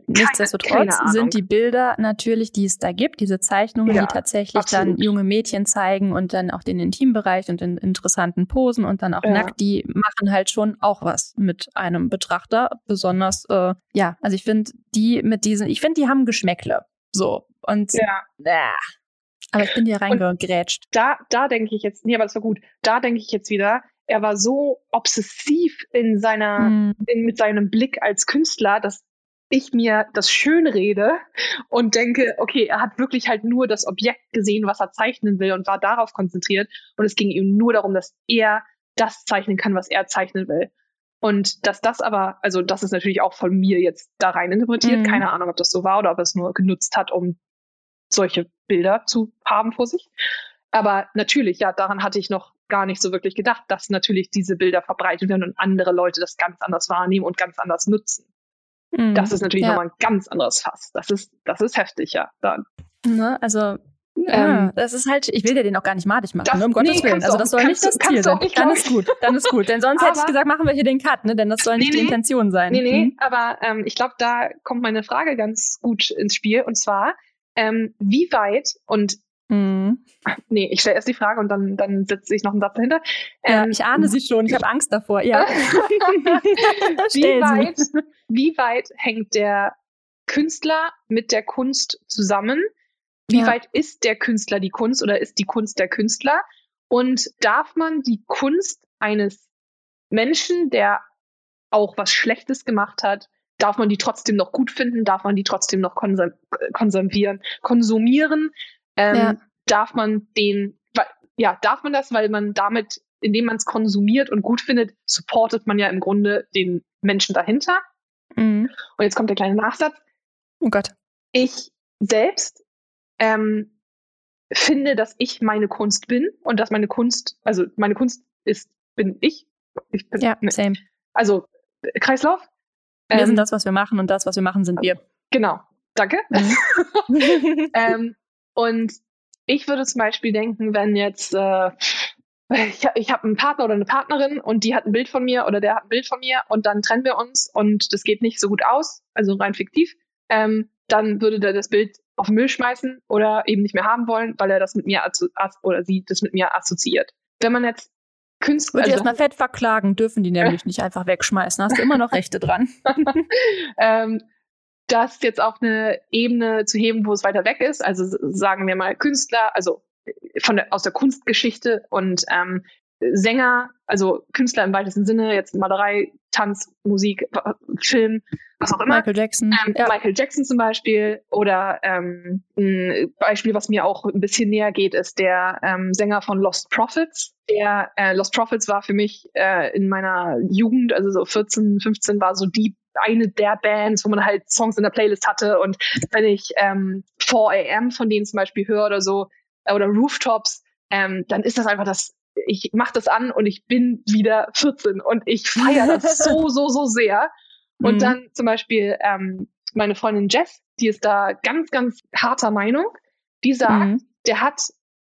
Nichtsdestotrotz sind die Bilder natürlich, die es da gibt, diese Zeichnungen, ja, die tatsächlich absolut. dann junge Mädchen zeigen und dann auch den Intimbereich und in interessanten Posen und dann auch ja. nackt, die machen halt schon auch was mit einem Betrachter. Besonders, äh, ja, also ich finde, die mit diesen, ich finde, die haben Geschmäckle. So. Und ja. Äh, aber ich bin hier reingegrätscht. Da, da denke ich jetzt, nee, aber das war gut. Da denke ich jetzt wieder, er war so obsessiv in seiner, mm. in, mit seinem Blick als Künstler, dass ich mir das schön rede und denke, okay, er hat wirklich halt nur das Objekt gesehen, was er zeichnen will und war darauf konzentriert. Und es ging ihm nur darum, dass er das zeichnen kann, was er zeichnen will. Und dass das aber, also das ist natürlich auch von mir jetzt da rein interpretiert. Mhm. Keine Ahnung, ob das so war oder ob er es nur genutzt hat, um solche Bilder zu haben vor sich. Aber natürlich, ja, daran hatte ich noch gar nicht so wirklich gedacht, dass natürlich diese Bilder verbreitet werden und andere Leute das ganz anders wahrnehmen und ganz anders nutzen. Mhm. Das ist natürlich ja. nochmal ein ganz anderes Fass. Das ist, das ist heftig, ja. Da. Ne, also ja, ähm, das ist halt, ich will dir den auch gar nicht madig machen, das, ne, um Gottes nee, Willen. Also das soll nicht das Ziel sein. Dann ist gut, dann ist gut. Denn sonst aber, hätte ich gesagt, machen wir hier den Cut, ne? Denn das soll nicht nee, die Intention sein. Nee, nee, mhm. aber ähm, ich glaube, da kommt meine Frage ganz gut ins Spiel. Und zwar, ähm, wie weit, und Mhm. Nee, ich stelle erst die Frage und dann, dann setze ich noch einen Satz dahinter. Ähm, ja, ich ahne sie schon, ich habe Angst davor. Ja. wie, weit, wie weit hängt der Künstler mit der Kunst zusammen? Wie ja. weit ist der Künstler die Kunst oder ist die Kunst der Künstler? Und darf man die Kunst eines Menschen, der auch was Schlechtes gemacht hat, darf man die trotzdem noch gut finden? Darf man die trotzdem noch konservieren, konsumieren? Ähm, ja. darf man den, ja, darf man das, weil man damit, indem man es konsumiert und gut findet, supportet man ja im Grunde den Menschen dahinter. Mhm. Und jetzt kommt der kleine Nachsatz. Oh Gott. Ich selbst ähm, finde, dass ich meine Kunst bin und dass meine Kunst, also meine Kunst ist, bin ich. ich bin, ja, same. Also Kreislauf. Wir ähm, sind das, was wir machen und das, was wir machen, sind wir. Genau. Danke. Mhm. ähm, und ich würde zum Beispiel denken, wenn jetzt äh, ich, ich habe einen Partner oder eine Partnerin und die hat ein Bild von mir oder der hat ein Bild von mir und dann trennen wir uns und das geht nicht so gut aus, also rein fiktiv, ähm, dann würde der das Bild auf den Müll schmeißen oder eben nicht mehr haben wollen, weil er das mit mir oder sie das mit mir assoziiert. Wenn man jetzt Künstler. Würde also, erstmal fett verklagen, dürfen die nämlich nicht einfach wegschmeißen. Hast du immer noch Rechte dran. ähm, das jetzt auf eine Ebene zu heben, wo es weiter weg ist, also sagen wir mal Künstler, also von der, aus der Kunstgeschichte und ähm, Sänger, also Künstler im weitesten Sinne, jetzt Malerei, Tanz, Musik, Film, was auch immer. Michael Jackson. Ähm, ja. Michael Jackson zum Beispiel. Oder ähm, ein Beispiel, was mir auch ein bisschen näher geht, ist der ähm, Sänger von Lost Prophets. Der äh, Lost Prophets war für mich äh, in meiner Jugend, also so 14, 15, war so die eine der Bands, wo man halt Songs in der Playlist hatte. Und wenn ich ähm, 4 AM von denen zum Beispiel höre oder so, äh, oder Rooftops, ähm, dann ist das einfach das ich mache das an und ich bin wieder 14 und ich feiere das so, so, so sehr. Und mhm. dann zum Beispiel ähm, meine Freundin Jess, die ist da ganz, ganz harter Meinung. Die sagt, mhm. der hat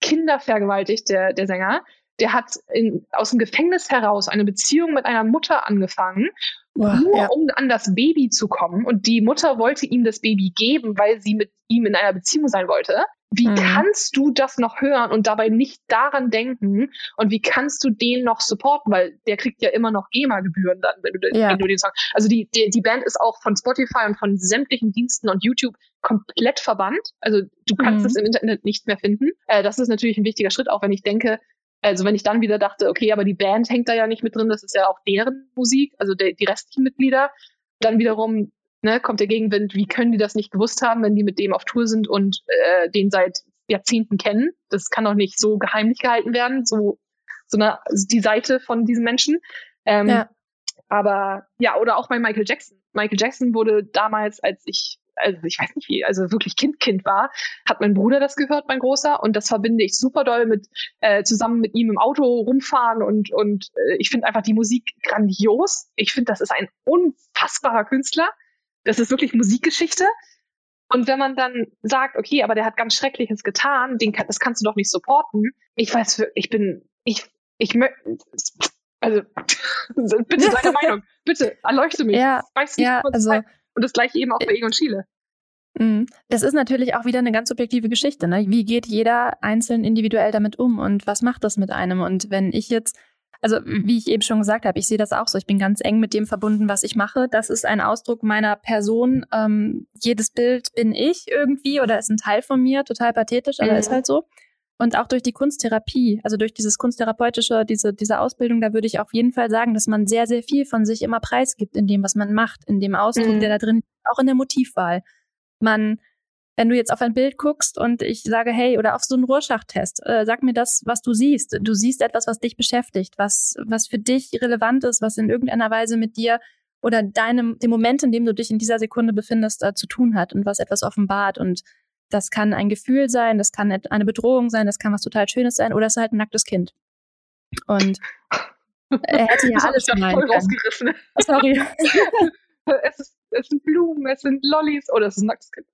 Kinder vergewaltigt, der, der Sänger. Der hat in, aus dem Gefängnis heraus eine Beziehung mit einer Mutter angefangen, Boah, nur ja. um an das Baby zu kommen. Und die Mutter wollte ihm das Baby geben, weil sie mit ihm in einer Beziehung sein wollte. Wie mhm. kannst du das noch hören und dabei nicht daran denken? Und wie kannst du den noch supporten? Weil der kriegt ja immer noch GEMA-Gebühren dann, wenn du, den, ja. wenn du den Song. Also die, die, die Band ist auch von Spotify und von sämtlichen Diensten und YouTube komplett verbannt. Also du kannst mhm. es im Internet nicht mehr finden. Äh, das ist natürlich ein wichtiger Schritt, auch wenn ich denke, also wenn ich dann wieder dachte, okay, aber die Band hängt da ja nicht mit drin, das ist ja auch deren Musik, also de, die restlichen Mitglieder. Dann wiederum ne, kommt der Gegenwind, wie können die das nicht gewusst haben, wenn die mit dem auf Tour sind und äh, den seit Jahrzehnten kennen? Das kann doch nicht so geheimlich gehalten werden, so, so eine, also die Seite von diesen Menschen. Ähm, ja. Aber ja, oder auch bei Michael Jackson. Michael Jackson wurde damals, als ich, also ich weiß nicht wie, also wirklich Kind, Kind war, hat mein Bruder das gehört, mein Großer, und das verbinde ich super doll mit, äh, zusammen mit ihm im Auto rumfahren und, und äh, ich finde einfach die Musik grandios. Ich finde, das ist ein unfassbarer Künstler. Das ist wirklich Musikgeschichte. Und wenn man dann sagt, okay, aber der hat ganz Schreckliches getan, den kann, das kannst du doch nicht supporten. Ich weiß, ich bin, ich, ich möchte, also, bitte deine Meinung, bitte, erleuchte mich. Ja, ich weiß nicht, ja, also, und das gleiche eben auch bei Egon Schiele. Mhm. Das ist natürlich auch wieder eine ganz subjektive Geschichte. Ne? Wie geht jeder einzeln individuell damit um und was macht das mit einem? Und wenn ich jetzt also wie ich eben schon gesagt habe, ich sehe das auch so. Ich bin ganz eng mit dem verbunden, was ich mache. Das ist ein Ausdruck meiner Person. Ähm, jedes Bild bin ich irgendwie oder ist ein Teil von mir, total pathetisch, aber mhm. ist halt so. Und auch durch die Kunsttherapie, also durch dieses kunsttherapeutische, diese, diese Ausbildung, da würde ich auf jeden Fall sagen, dass man sehr, sehr viel von sich immer preisgibt in dem, was man macht, in dem Ausdruck, mhm. der da drin, auch in der Motivwahl. Man wenn du jetzt auf ein Bild guckst und ich sage, hey, oder auf so einen Rorschach-Test, äh, sag mir das, was du siehst. Du siehst etwas, was dich beschäftigt, was, was für dich relevant ist, was in irgendeiner Weise mit dir oder deinem, dem Moment, in dem du dich in dieser Sekunde befindest, äh, zu tun hat und was etwas offenbart. Und das kann ein Gefühl sein, das kann eine Bedrohung sein, das kann was total Schönes sein oder es ist halt ein nacktes Kind. Und er hätte ja alles sein können. Sorry. es, ist, es sind Blumen, es sind Lollis oder es ist ein nacktes Kind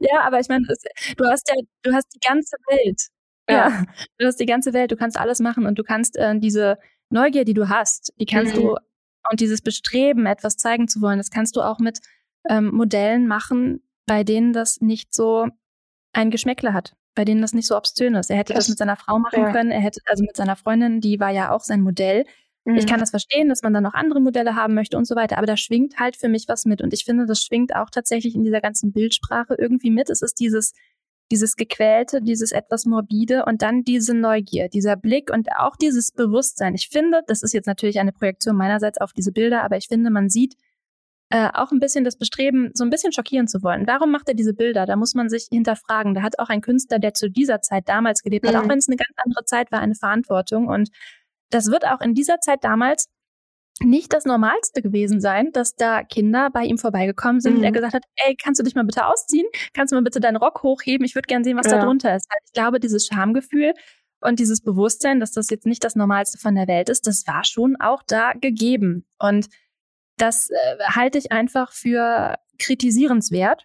ja, aber ich meine, du hast ja, du hast die ganze Welt. Ja. ja. du hast die ganze Welt, du kannst alles machen und du kannst äh, diese Neugier, die du hast, die kannst mhm. du und dieses Bestreben, etwas zeigen zu wollen, das kannst du auch mit ähm, Modellen machen, bei denen das nicht so ein Geschmäckle hat, bei denen das nicht so obszön ist. Er hätte das, das mit seiner Frau machen ja. können, er hätte also mit seiner Freundin, die war ja auch sein Modell. Mhm. Ich kann das verstehen, dass man dann noch andere Modelle haben möchte und so weiter, aber da schwingt halt für mich was mit. Und ich finde, das schwingt auch tatsächlich in dieser ganzen Bildsprache irgendwie mit. Es ist dieses, dieses Gequälte, dieses etwas morbide und dann diese Neugier, dieser Blick und auch dieses Bewusstsein. Ich finde, das ist jetzt natürlich eine Projektion meinerseits auf diese Bilder, aber ich finde, man sieht äh, auch ein bisschen das Bestreben, so ein bisschen schockieren zu wollen. Warum macht er diese Bilder? Da muss man sich hinterfragen. Da hat auch ein Künstler, der zu dieser Zeit damals gelebt hat, mhm. auch wenn es eine ganz andere Zeit war, eine Verantwortung. Und das wird auch in dieser Zeit damals nicht das Normalste gewesen sein, dass da Kinder bei ihm vorbeigekommen sind mhm. und er mhm. gesagt hat, ey, kannst du dich mal bitte ausziehen? Kannst du mal bitte deinen Rock hochheben? Ich würde gerne sehen, was ja. da drunter ist. ich glaube, dieses Schamgefühl und dieses Bewusstsein, dass das jetzt nicht das Normalste von der Welt ist, das war schon auch da gegeben. Und das äh, halte ich einfach für kritisierenswert.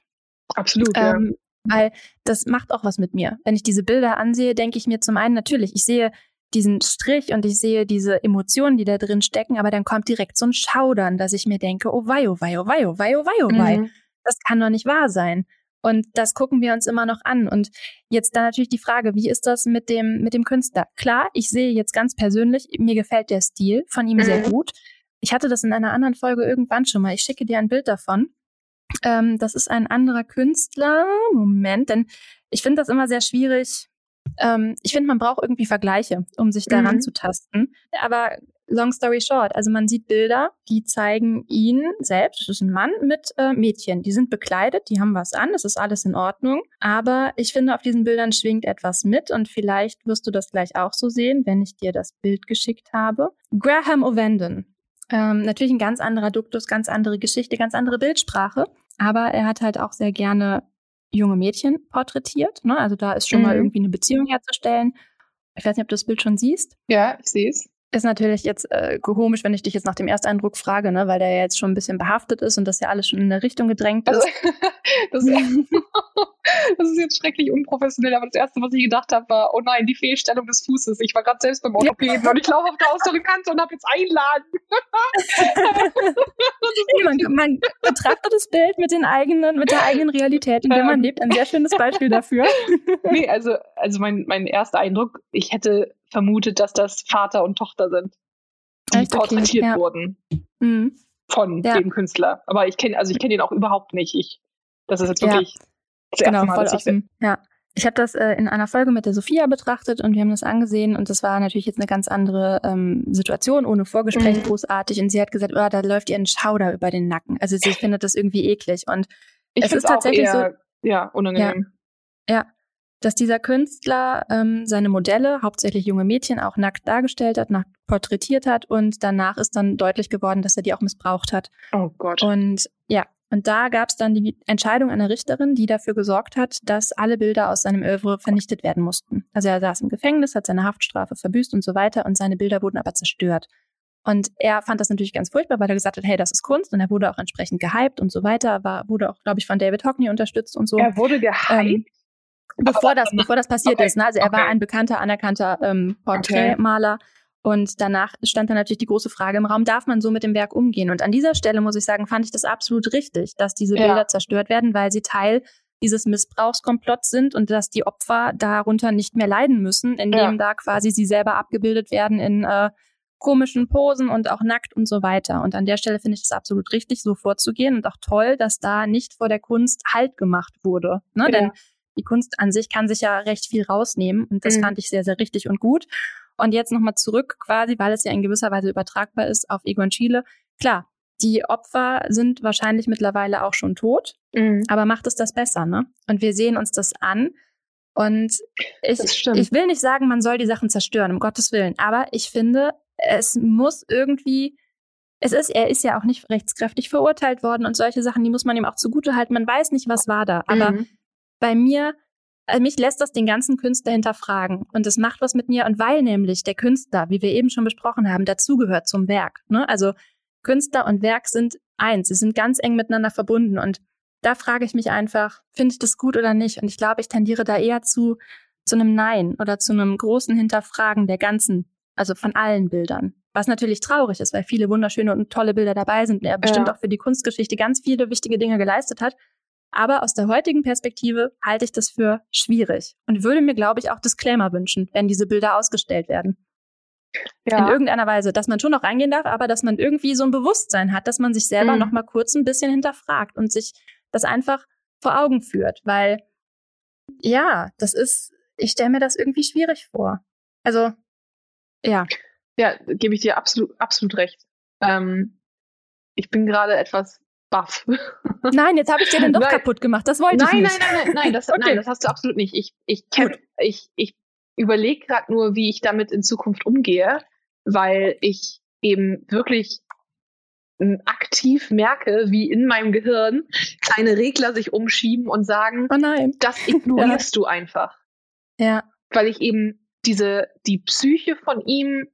Absolut. Ähm, ja. Weil das macht auch was mit mir. Wenn ich diese Bilder ansehe, denke ich mir zum einen natürlich, ich sehe diesen Strich und ich sehe diese Emotionen, die da drin stecken, aber dann kommt direkt so ein Schaudern, dass ich mir denke, oh wei, oh wei, oh wei, oh wei, oh wei, oh wei. Mhm. Das kann doch nicht wahr sein. Und das gucken wir uns immer noch an. Und jetzt dann natürlich die Frage, wie ist das mit dem, mit dem Künstler? Klar, ich sehe jetzt ganz persönlich, mir gefällt der Stil von ihm mhm. sehr gut. Ich hatte das in einer anderen Folge irgendwann schon mal. Ich schicke dir ein Bild davon. Ähm, das ist ein anderer Künstler. Moment, denn ich finde das immer sehr schwierig. Ähm, ich finde, man braucht irgendwie Vergleiche, um sich daran mhm. zu tasten. Aber long story short, also man sieht Bilder, die zeigen ihn selbst, das ist ein Mann mit äh, Mädchen. Die sind bekleidet, die haben was an, das ist alles in Ordnung. Aber ich finde, auf diesen Bildern schwingt etwas mit und vielleicht wirst du das gleich auch so sehen, wenn ich dir das Bild geschickt habe. Graham O'Vanden. Ähm, natürlich ein ganz anderer Duktus, ganz andere Geschichte, ganz andere Bildsprache. Aber er hat halt auch sehr gerne junge Mädchen porträtiert. Ne? Also da ist schon mhm. mal irgendwie eine Beziehung herzustellen. Ich weiß nicht, ob du das Bild schon siehst. Ja, ich sehe es. Ist natürlich jetzt äh, komisch, wenn ich dich jetzt nach dem Ersteindruck frage, ne, weil der ja jetzt schon ein bisschen behaftet ist und das ja alles schon in eine Richtung gedrängt ist. Also, das, das, ist jetzt schrecklich unprofessionell, aber das Erste, was ich gedacht habe, war, oh nein, die Fehlstellung des Fußes. Ich war gerade selbst beim Orthopäden ja. und ich laufe auf der äußeren Kante und habe jetzt Einlagen. man, man betrachtet das Bild mit, den eigenen, mit der eigenen Realität, in der man lebt. Ein sehr schönes Beispiel dafür. nee, also, also mein, mein erster Eindruck, ich hätte vermutet, dass das Vater und Tochter sind, die Echt? porträtiert okay, ja. wurden mhm. von ja. dem Künstler. Aber ich kenne, also ich kenne ihn auch überhaupt nicht. Ich, das ist jetzt wirklich ja. das erste genau, Mal, dass ich dem, Ja. Ich habe das äh, in einer Folge mit der Sophia betrachtet und wir haben das angesehen und das war natürlich jetzt eine ganz andere ähm, Situation, ohne Vorgespräch mhm. großartig. Und sie hat gesagt, oh, da läuft ihr ein Schauder über den Nacken. Also sie findet das irgendwie eklig. Und ich es ist tatsächlich eher, so. Ja, unangenehm. Ja, ja dass dieser Künstler ähm, seine Modelle, hauptsächlich junge Mädchen, auch nackt dargestellt hat, nackt porträtiert hat und danach ist dann deutlich geworden, dass er die auch missbraucht hat. Oh Gott. Und ja, und da gab es dann die Entscheidung einer Richterin, die dafür gesorgt hat, dass alle Bilder aus seinem Övre vernichtet werden mussten. Also er saß im Gefängnis, hat seine Haftstrafe verbüßt und so weiter und seine Bilder wurden aber zerstört. Und er fand das natürlich ganz furchtbar, weil er gesagt hat, hey, das ist Kunst und er wurde auch entsprechend gehypt und so weiter, war, wurde auch, glaube ich, von David Hockney unterstützt und so. Er wurde gehypt? Ähm, Bevor das, bevor das passiert okay. ist. Ne? Also er okay. war ein bekannter, anerkannter ähm, Porträtmaler. Okay. Und danach stand dann natürlich die große Frage im Raum, darf man so mit dem Werk umgehen? Und an dieser Stelle muss ich sagen, fand ich das absolut richtig, dass diese Bilder ja. zerstört werden, weil sie Teil dieses Missbrauchskomplotts sind und dass die Opfer darunter nicht mehr leiden müssen, indem ja. da quasi sie selber abgebildet werden in äh, komischen Posen und auch nackt und so weiter. Und an der Stelle finde ich es absolut richtig, so vorzugehen und auch toll, dass da nicht vor der Kunst Halt gemacht wurde. Ne? Ja. Denn die Kunst an sich kann sich ja recht viel rausnehmen und das mhm. fand ich sehr, sehr richtig und gut. Und jetzt nochmal zurück quasi, weil es ja in gewisser Weise übertragbar ist auf Egon Chile. Klar, die Opfer sind wahrscheinlich mittlerweile auch schon tot, mhm. aber macht es das besser, ne? Und wir sehen uns das an. Und ich, ich will nicht sagen, man soll die Sachen zerstören, um Gottes Willen, aber ich finde, es muss irgendwie, es ist, er ist ja auch nicht rechtskräftig verurteilt worden und solche Sachen, die muss man ihm auch zugute halten. Man weiß nicht, was war da, aber mhm bei mir, äh, mich lässt das den ganzen Künstler hinterfragen. Und es macht was mit mir. Und weil nämlich der Künstler, wie wir eben schon besprochen haben, dazugehört zum Werk. Ne? Also Künstler und Werk sind eins. Sie sind ganz eng miteinander verbunden. Und da frage ich mich einfach, finde ich das gut oder nicht? Und ich glaube, ich tendiere da eher zu, zu einem Nein oder zu einem großen Hinterfragen der ganzen, also von allen Bildern. Was natürlich traurig ist, weil viele wunderschöne und tolle Bilder dabei sind. Und er bestimmt ja. auch für die Kunstgeschichte ganz viele wichtige Dinge geleistet hat. Aber aus der heutigen Perspektive halte ich das für schwierig und würde mir, glaube ich, auch Disclaimer wünschen, wenn diese Bilder ausgestellt werden. Ja. In irgendeiner Weise, dass man schon noch reingehen darf, aber dass man irgendwie so ein Bewusstsein hat, dass man sich selber mhm. noch mal kurz ein bisschen hinterfragt und sich das einfach vor Augen führt, weil ja, das ist, ich stelle mir das irgendwie schwierig vor. Also, ja. Ja, gebe ich dir absolut, absolut recht. Ähm, ich bin gerade etwas baff. Nein, jetzt habe ich dir den doch nein. kaputt gemacht. Das wollte nein, ich nicht. Nein, nein, nein, nein, das, okay. nein, das hast du absolut nicht. Ich, ich, kenn, ich, ich überlege gerade nur, wie ich damit in Zukunft umgehe, weil ich eben wirklich aktiv merke, wie in meinem Gehirn kleine Regler sich umschieben und sagen, oh nein. das ignorierst ja. du einfach. Ja. Weil ich eben diese, die Psyche von ihm,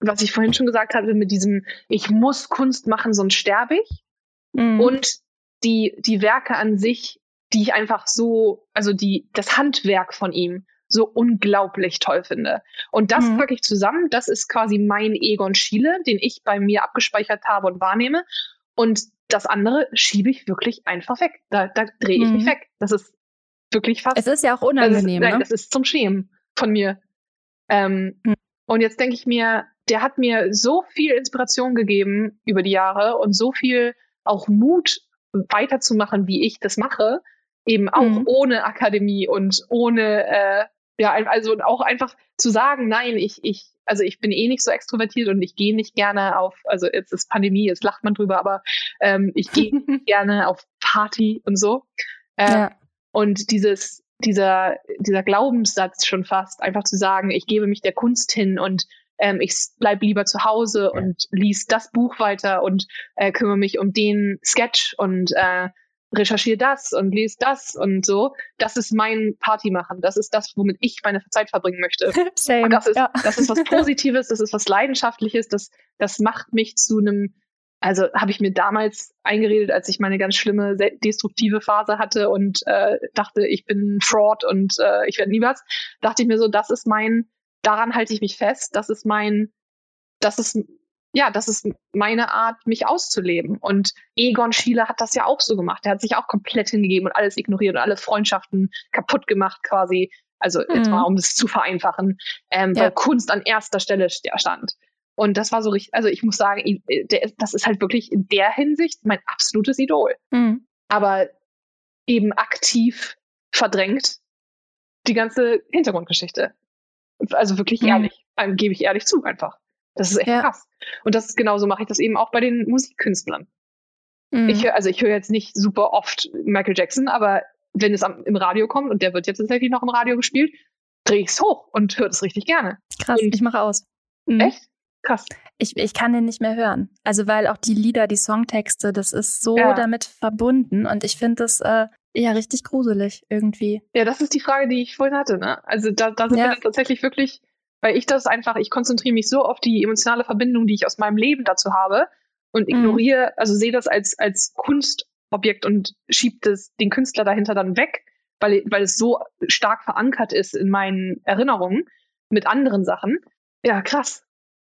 was ich vorhin schon gesagt hatte, mit diesem, ich muss Kunst machen, sonst sterbe ich, Mhm. Und die, die Werke an sich, die ich einfach so, also die, das Handwerk von ihm so unglaublich toll finde. Und das mhm. packe ich zusammen. Das ist quasi mein Egon Schiele, den ich bei mir abgespeichert habe und wahrnehme. Und das andere schiebe ich wirklich einfach weg. Da, da drehe ich mhm. mich weg. Das ist wirklich fast. Es ist ja auch unangenehm. Das ist, nein, ne? das ist zum Schämen von mir. Ähm, mhm. Und jetzt denke ich mir, der hat mir so viel Inspiration gegeben über die Jahre und so viel auch Mut weiterzumachen, wie ich das mache, eben auch mhm. ohne Akademie und ohne äh, ja, also auch einfach zu sagen, nein, ich, ich, also ich bin eh nicht so extrovertiert und ich gehe nicht gerne auf, also jetzt ist Pandemie, jetzt lacht man drüber, aber ähm, ich gehe gerne auf Party und so. Ähm, ja. Und dieses, dieser, dieser Glaubenssatz schon fast, einfach zu sagen, ich gebe mich der Kunst hin und ähm, ich bleib lieber zu Hause ja. und lies das Buch weiter und äh, kümmere mich um den Sketch und äh, recherchiere das und lese das und so. Das ist mein Party machen. Das ist das, womit ich meine Zeit verbringen möchte. Same. Und das ist, ja. das ist was Positives, das ist was Leidenschaftliches, das, das macht mich zu einem, also habe ich mir damals eingeredet, als ich meine ganz schlimme destruktive Phase hatte und äh, dachte, ich bin Fraud und äh, ich werde nie was, dachte ich mir so, das ist mein, daran halte ich mich fest, das ist mein, das ist ja, das ist meine Art, mich auszuleben. Und Egon Schiele hat das ja auch so gemacht. Er hat sich auch komplett hingegeben und alles ignoriert und alle Freundschaften kaputt gemacht quasi. Also mhm. jetzt mal, um es zu vereinfachen, ähm, ja. weil Kunst an erster Stelle stand. Und das war so richtig, also ich muss sagen, das ist halt wirklich in der Hinsicht mein absolutes Idol. Mhm. Aber eben aktiv verdrängt die ganze Hintergrundgeschichte. Also wirklich mhm. ehrlich, gebe ich ehrlich zu einfach. Das ist echt ja. krass. Und das ist genauso mache ich das eben auch bei den Musikkünstlern. Mhm. Ich höre, also ich höre jetzt nicht super oft Michael Jackson, aber wenn es am, im Radio kommt und der wird jetzt tatsächlich noch im Radio gespielt, drehe ich es hoch und höre das richtig gerne. Krass, und ich mache aus. Mhm. Echt? Krass. Ich, ich kann den nicht mehr hören. Also weil auch die Lieder, die Songtexte, das ist so ja. damit verbunden und ich finde das äh, ja richtig gruselig irgendwie. Ja, das ist die Frage, die ich vorhin hatte. Ne? Also da, da sind ja. wir tatsächlich wirklich weil ich das einfach, ich konzentriere mich so auf die emotionale Verbindung, die ich aus meinem Leben dazu habe und mhm. ignoriere, mhm. also sehe das als, als Kunstobjekt und schiebe das, den Künstler dahinter dann weg, weil, weil es so stark verankert ist in meinen Erinnerungen mit anderen Sachen. Ja, krass.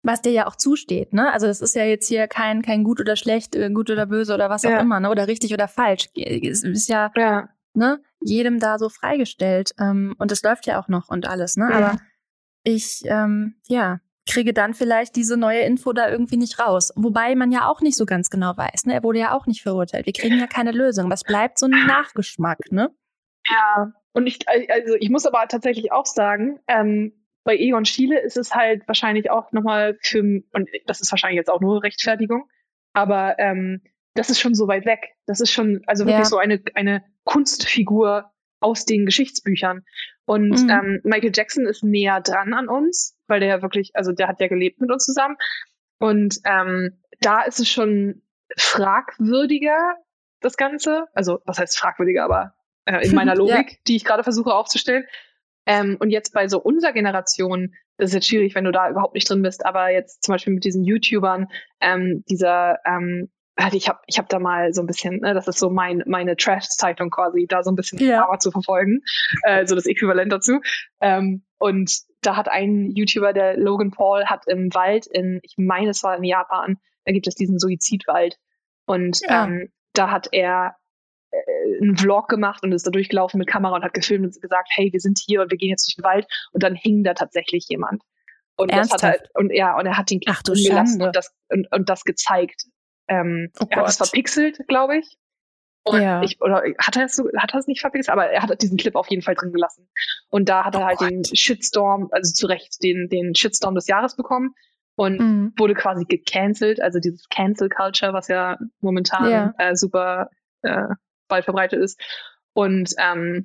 Was dir ja auch zusteht, ne? Also das ist ja jetzt hier kein, kein gut oder schlecht, äh, gut oder böse oder was auch ja. immer, ne? Oder richtig oder falsch. Es ist ja, ja. ne, jedem da so freigestellt. Ähm, und es läuft ja auch noch und alles, ne? Ja. Aber ich, ähm, ja, kriege dann vielleicht diese neue Info da irgendwie nicht raus. Wobei man ja auch nicht so ganz genau weiß. Ne? Er wurde ja auch nicht verurteilt. Wir kriegen ja keine Lösung. Was bleibt so ein Nachgeschmack, ne? Ja, und ich, also ich muss aber tatsächlich auch sagen, ähm, bei Egon Schiele ist es halt wahrscheinlich auch nochmal für, und das ist wahrscheinlich jetzt auch nur Rechtfertigung, aber ähm, das ist schon so weit weg. Das ist schon, also wirklich ja. so eine, eine Kunstfigur aus den Geschichtsbüchern. Und mhm. ähm, Michael Jackson ist näher dran an uns, weil der ja wirklich, also der hat ja gelebt mit uns zusammen. Und ähm, da ist es schon fragwürdiger, das Ganze. Also, was heißt fragwürdiger, aber äh, in meiner Logik, ja. die ich gerade versuche aufzustellen. Ähm, und jetzt bei so unserer Generation, das ist jetzt schwierig, wenn du da überhaupt nicht drin bist, aber jetzt zum Beispiel mit diesen YouTubern, ähm, dieser ähm, also ich habe ich hab da mal so ein bisschen, ne, das ist so mein, meine Trash-Zeitung quasi, da so ein bisschen ja. zu verfolgen, äh, so das Äquivalent dazu. Ähm, und da hat ein YouTuber, der Logan Paul, hat im Wald in, ich meine, es war in Japan, da gibt es diesen Suizidwald. Und ja. ähm, da hat er einen Vlog gemacht und ist da durchgelaufen mit Kamera und hat gefilmt und gesagt, hey, wir sind hier und wir gehen jetzt durch den Wald. Und dann hing da tatsächlich jemand. Und Ernsthaft? das hat halt, und ja, und er hat den Ach, du gelassen und das, und, und das gezeigt. Ähm, oh er hat es verpixelt, glaube ich. Und ja. ich, oder hat er es so, hat er es nicht verpixelt, aber er hat diesen Clip auf jeden Fall drin gelassen. Und da hat er oh halt Gott. den Shitstorm, also zu Recht den, den Shitstorm des Jahres bekommen und mhm. wurde quasi gecancelt, also dieses Cancel Culture, was ja momentan ja. Äh, super äh, weit verbreitet ist. Und ähm,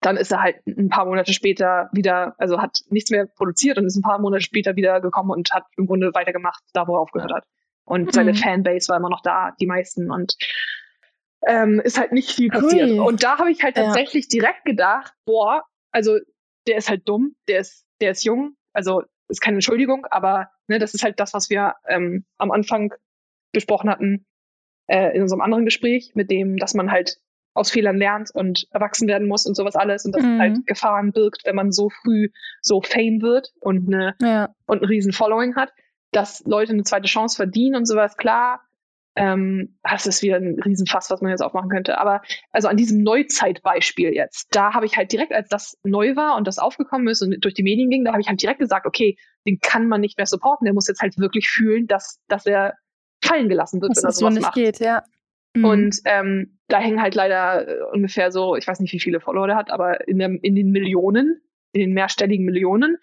dann ist er halt ein paar Monate später wieder, also hat nichts mehr produziert und ist ein paar Monate später wieder gekommen und hat im Grunde weitergemacht, da wo er aufgehört hat. Und mhm. seine Fanbase war immer noch da, die meisten. Und ähm, ist halt nicht viel passiert. Ui. Und da habe ich halt tatsächlich ja. direkt gedacht, boah, also der ist halt dumm, der ist, der ist jung, also ist keine Entschuldigung, aber ne, das ist halt das, was wir ähm, am Anfang besprochen hatten äh, in unserem anderen Gespräch, mit dem, dass man halt aus Fehlern lernt und erwachsen werden muss und sowas alles und dass mhm. es halt Gefahren birgt, wenn man so früh so Fame wird und eine ja. und ein riesen Following hat dass Leute eine zweite Chance verdienen und sowas, klar, ähm, das ist wieder ein Riesenfass, was man jetzt aufmachen könnte. Aber also an diesem Neuzeitbeispiel jetzt, da habe ich halt direkt, als das neu war und das aufgekommen ist und durch die Medien ging, da habe ich halt direkt gesagt, okay, den kann man nicht mehr supporten. Der muss jetzt halt wirklich fühlen, dass, dass er fallen gelassen wird, wenn er sowas so nicht macht. geht, ja. Mhm. Und ähm, da hängen halt leider äh, ungefähr so, ich weiß nicht, wie viele Follower der hat, aber in, der, in den Millionen, in den mehrstelligen Millionen.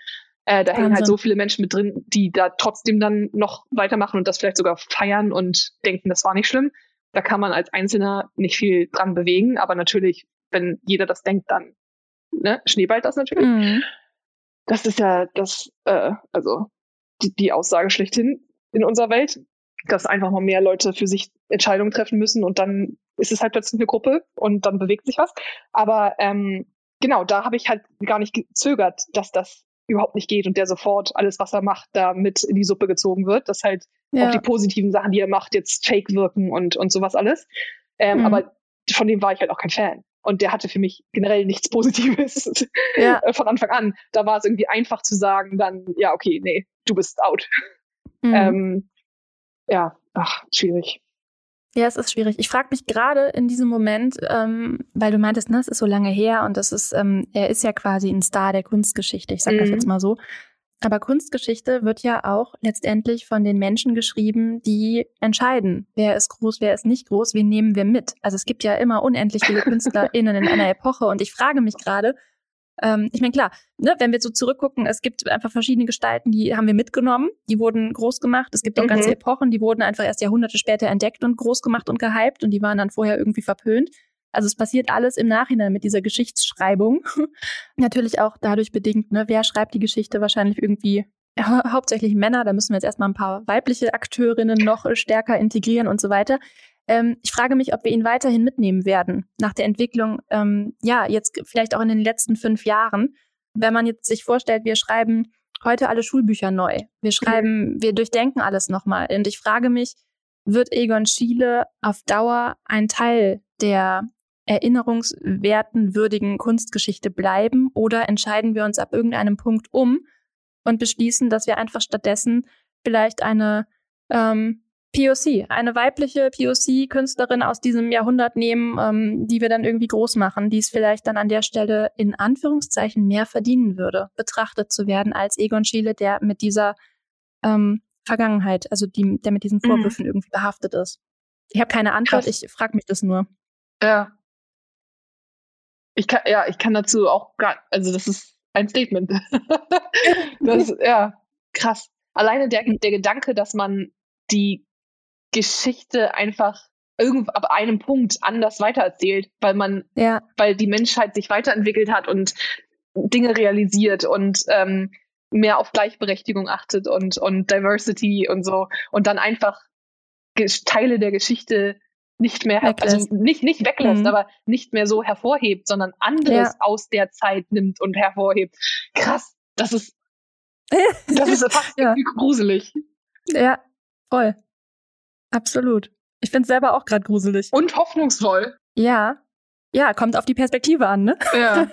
Äh, da hängen halt so viele Menschen mit drin, die da trotzdem dann noch weitermachen und das vielleicht sogar feiern und denken, das war nicht schlimm. Da kann man als Einzelner nicht viel dran bewegen, aber natürlich, wenn jeder das denkt, dann ne, schneeballt das natürlich. Mhm. Das ist ja das, äh, also die, die Aussage schlechthin in unserer Welt, dass einfach mal mehr Leute für sich Entscheidungen treffen müssen und dann ist es halt plötzlich eine Gruppe und dann bewegt sich was. Aber ähm, genau, da habe ich halt gar nicht gezögert, dass das überhaupt nicht geht und der sofort alles, was er macht, da mit in die Suppe gezogen wird, dass halt ja. auch die positiven Sachen, die er macht, jetzt fake wirken und, und sowas alles. Ähm, mhm. Aber von dem war ich halt auch kein Fan. Und der hatte für mich generell nichts Positives ja. von Anfang an. Da war es irgendwie einfach zu sagen, dann, ja, okay, nee, du bist out. Mhm. Ähm, ja, ach, schwierig. Ja, es ist schwierig. Ich frage mich gerade in diesem Moment, ähm, weil du meintest, ne, es ist so lange her und das ist, ähm, er ist ja quasi ein Star der Kunstgeschichte, ich sag mhm. das jetzt mal so. Aber Kunstgeschichte wird ja auch letztendlich von den Menschen geschrieben, die entscheiden, wer ist groß, wer ist nicht groß, wen nehmen wir mit. Also es gibt ja immer unendlich viele KünstlerInnen in einer Epoche und ich frage mich gerade, ähm, ich meine, klar, ne, wenn wir so zurückgucken, es gibt einfach verschiedene Gestalten, die haben wir mitgenommen, die wurden groß gemacht. Es gibt auch mhm. ganze Epochen, die wurden einfach erst Jahrhunderte später entdeckt und groß gemacht und gehypt und die waren dann vorher irgendwie verpönt. Also es passiert alles im Nachhinein mit dieser Geschichtsschreibung. Natürlich auch dadurch bedingt, ne, wer schreibt die Geschichte wahrscheinlich irgendwie ja, hauptsächlich Männer, da müssen wir jetzt erstmal ein paar weibliche Akteurinnen noch stärker integrieren und so weiter. Ähm, ich frage mich, ob wir ihn weiterhin mitnehmen werden nach der Entwicklung, ähm, ja, jetzt vielleicht auch in den letzten fünf Jahren. Wenn man jetzt sich vorstellt, wir schreiben heute alle Schulbücher neu. Wir schreiben, mhm. wir durchdenken alles nochmal. Und ich frage mich, wird Egon Schiele auf Dauer ein Teil der erinnerungswerten, würdigen Kunstgeschichte bleiben oder entscheiden wir uns ab irgendeinem Punkt um und beschließen, dass wir einfach stattdessen vielleicht eine ähm, POC, eine weibliche POC-Künstlerin aus diesem Jahrhundert nehmen, ähm, die wir dann irgendwie groß machen, die es vielleicht dann an der Stelle in Anführungszeichen mehr verdienen würde, betrachtet zu werden als Egon Schiele, der mit dieser ähm, Vergangenheit, also die, der mit diesen mhm. Vorwürfen mhm. irgendwie behaftet ist. Ich habe keine Antwort, Krass. ich frage mich das nur. Ja. Ich kann, ja, ich kann dazu auch gar, also das ist ein Statement. das, ja, krass. Alleine der, der Gedanke, dass man die Geschichte einfach irgend ab einem Punkt anders weitererzählt, weil man, ja. weil die Menschheit sich weiterentwickelt hat und Dinge realisiert und ähm, mehr auf Gleichberechtigung achtet und, und Diversity und so und dann einfach Teile der Geschichte nicht mehr, weglässt. also nicht, nicht weglässt, mhm. aber nicht mehr so hervorhebt, sondern anderes ja. aus der Zeit nimmt und hervorhebt. Krass, das ist, das ist fast ja. gruselig. Ja, voll. Absolut. Ich finde es selber auch gerade gruselig. Und hoffnungsvoll. Ja. Ja, kommt auf die Perspektive an, ne? Ja.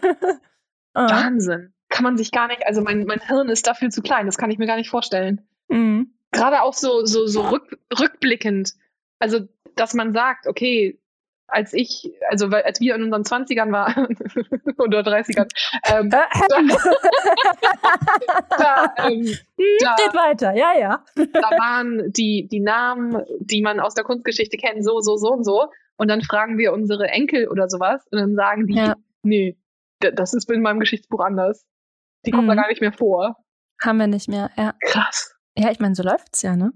ah. Wahnsinn. Kann man sich gar nicht, also mein, mein Hirn ist dafür zu klein, das kann ich mir gar nicht vorstellen. Mhm. Gerade auch so, so, so rück, rückblickend. Also, dass man sagt, okay, als ich, also als wir in unseren Zwanzigern waren oder 30ern, ähm, da, da, ähm, da, Geht weiter, ja, ja. da waren die, die Namen, die man aus der Kunstgeschichte kennt, so, so, so und so. Und dann fragen wir unsere Enkel oder sowas und dann sagen die, ja. nee, das ist in meinem Geschichtsbuch anders. Die kommen mhm. da gar nicht mehr vor. Haben wir nicht mehr, ja. Krass. Ja, ich meine, so läuft's ja, ne?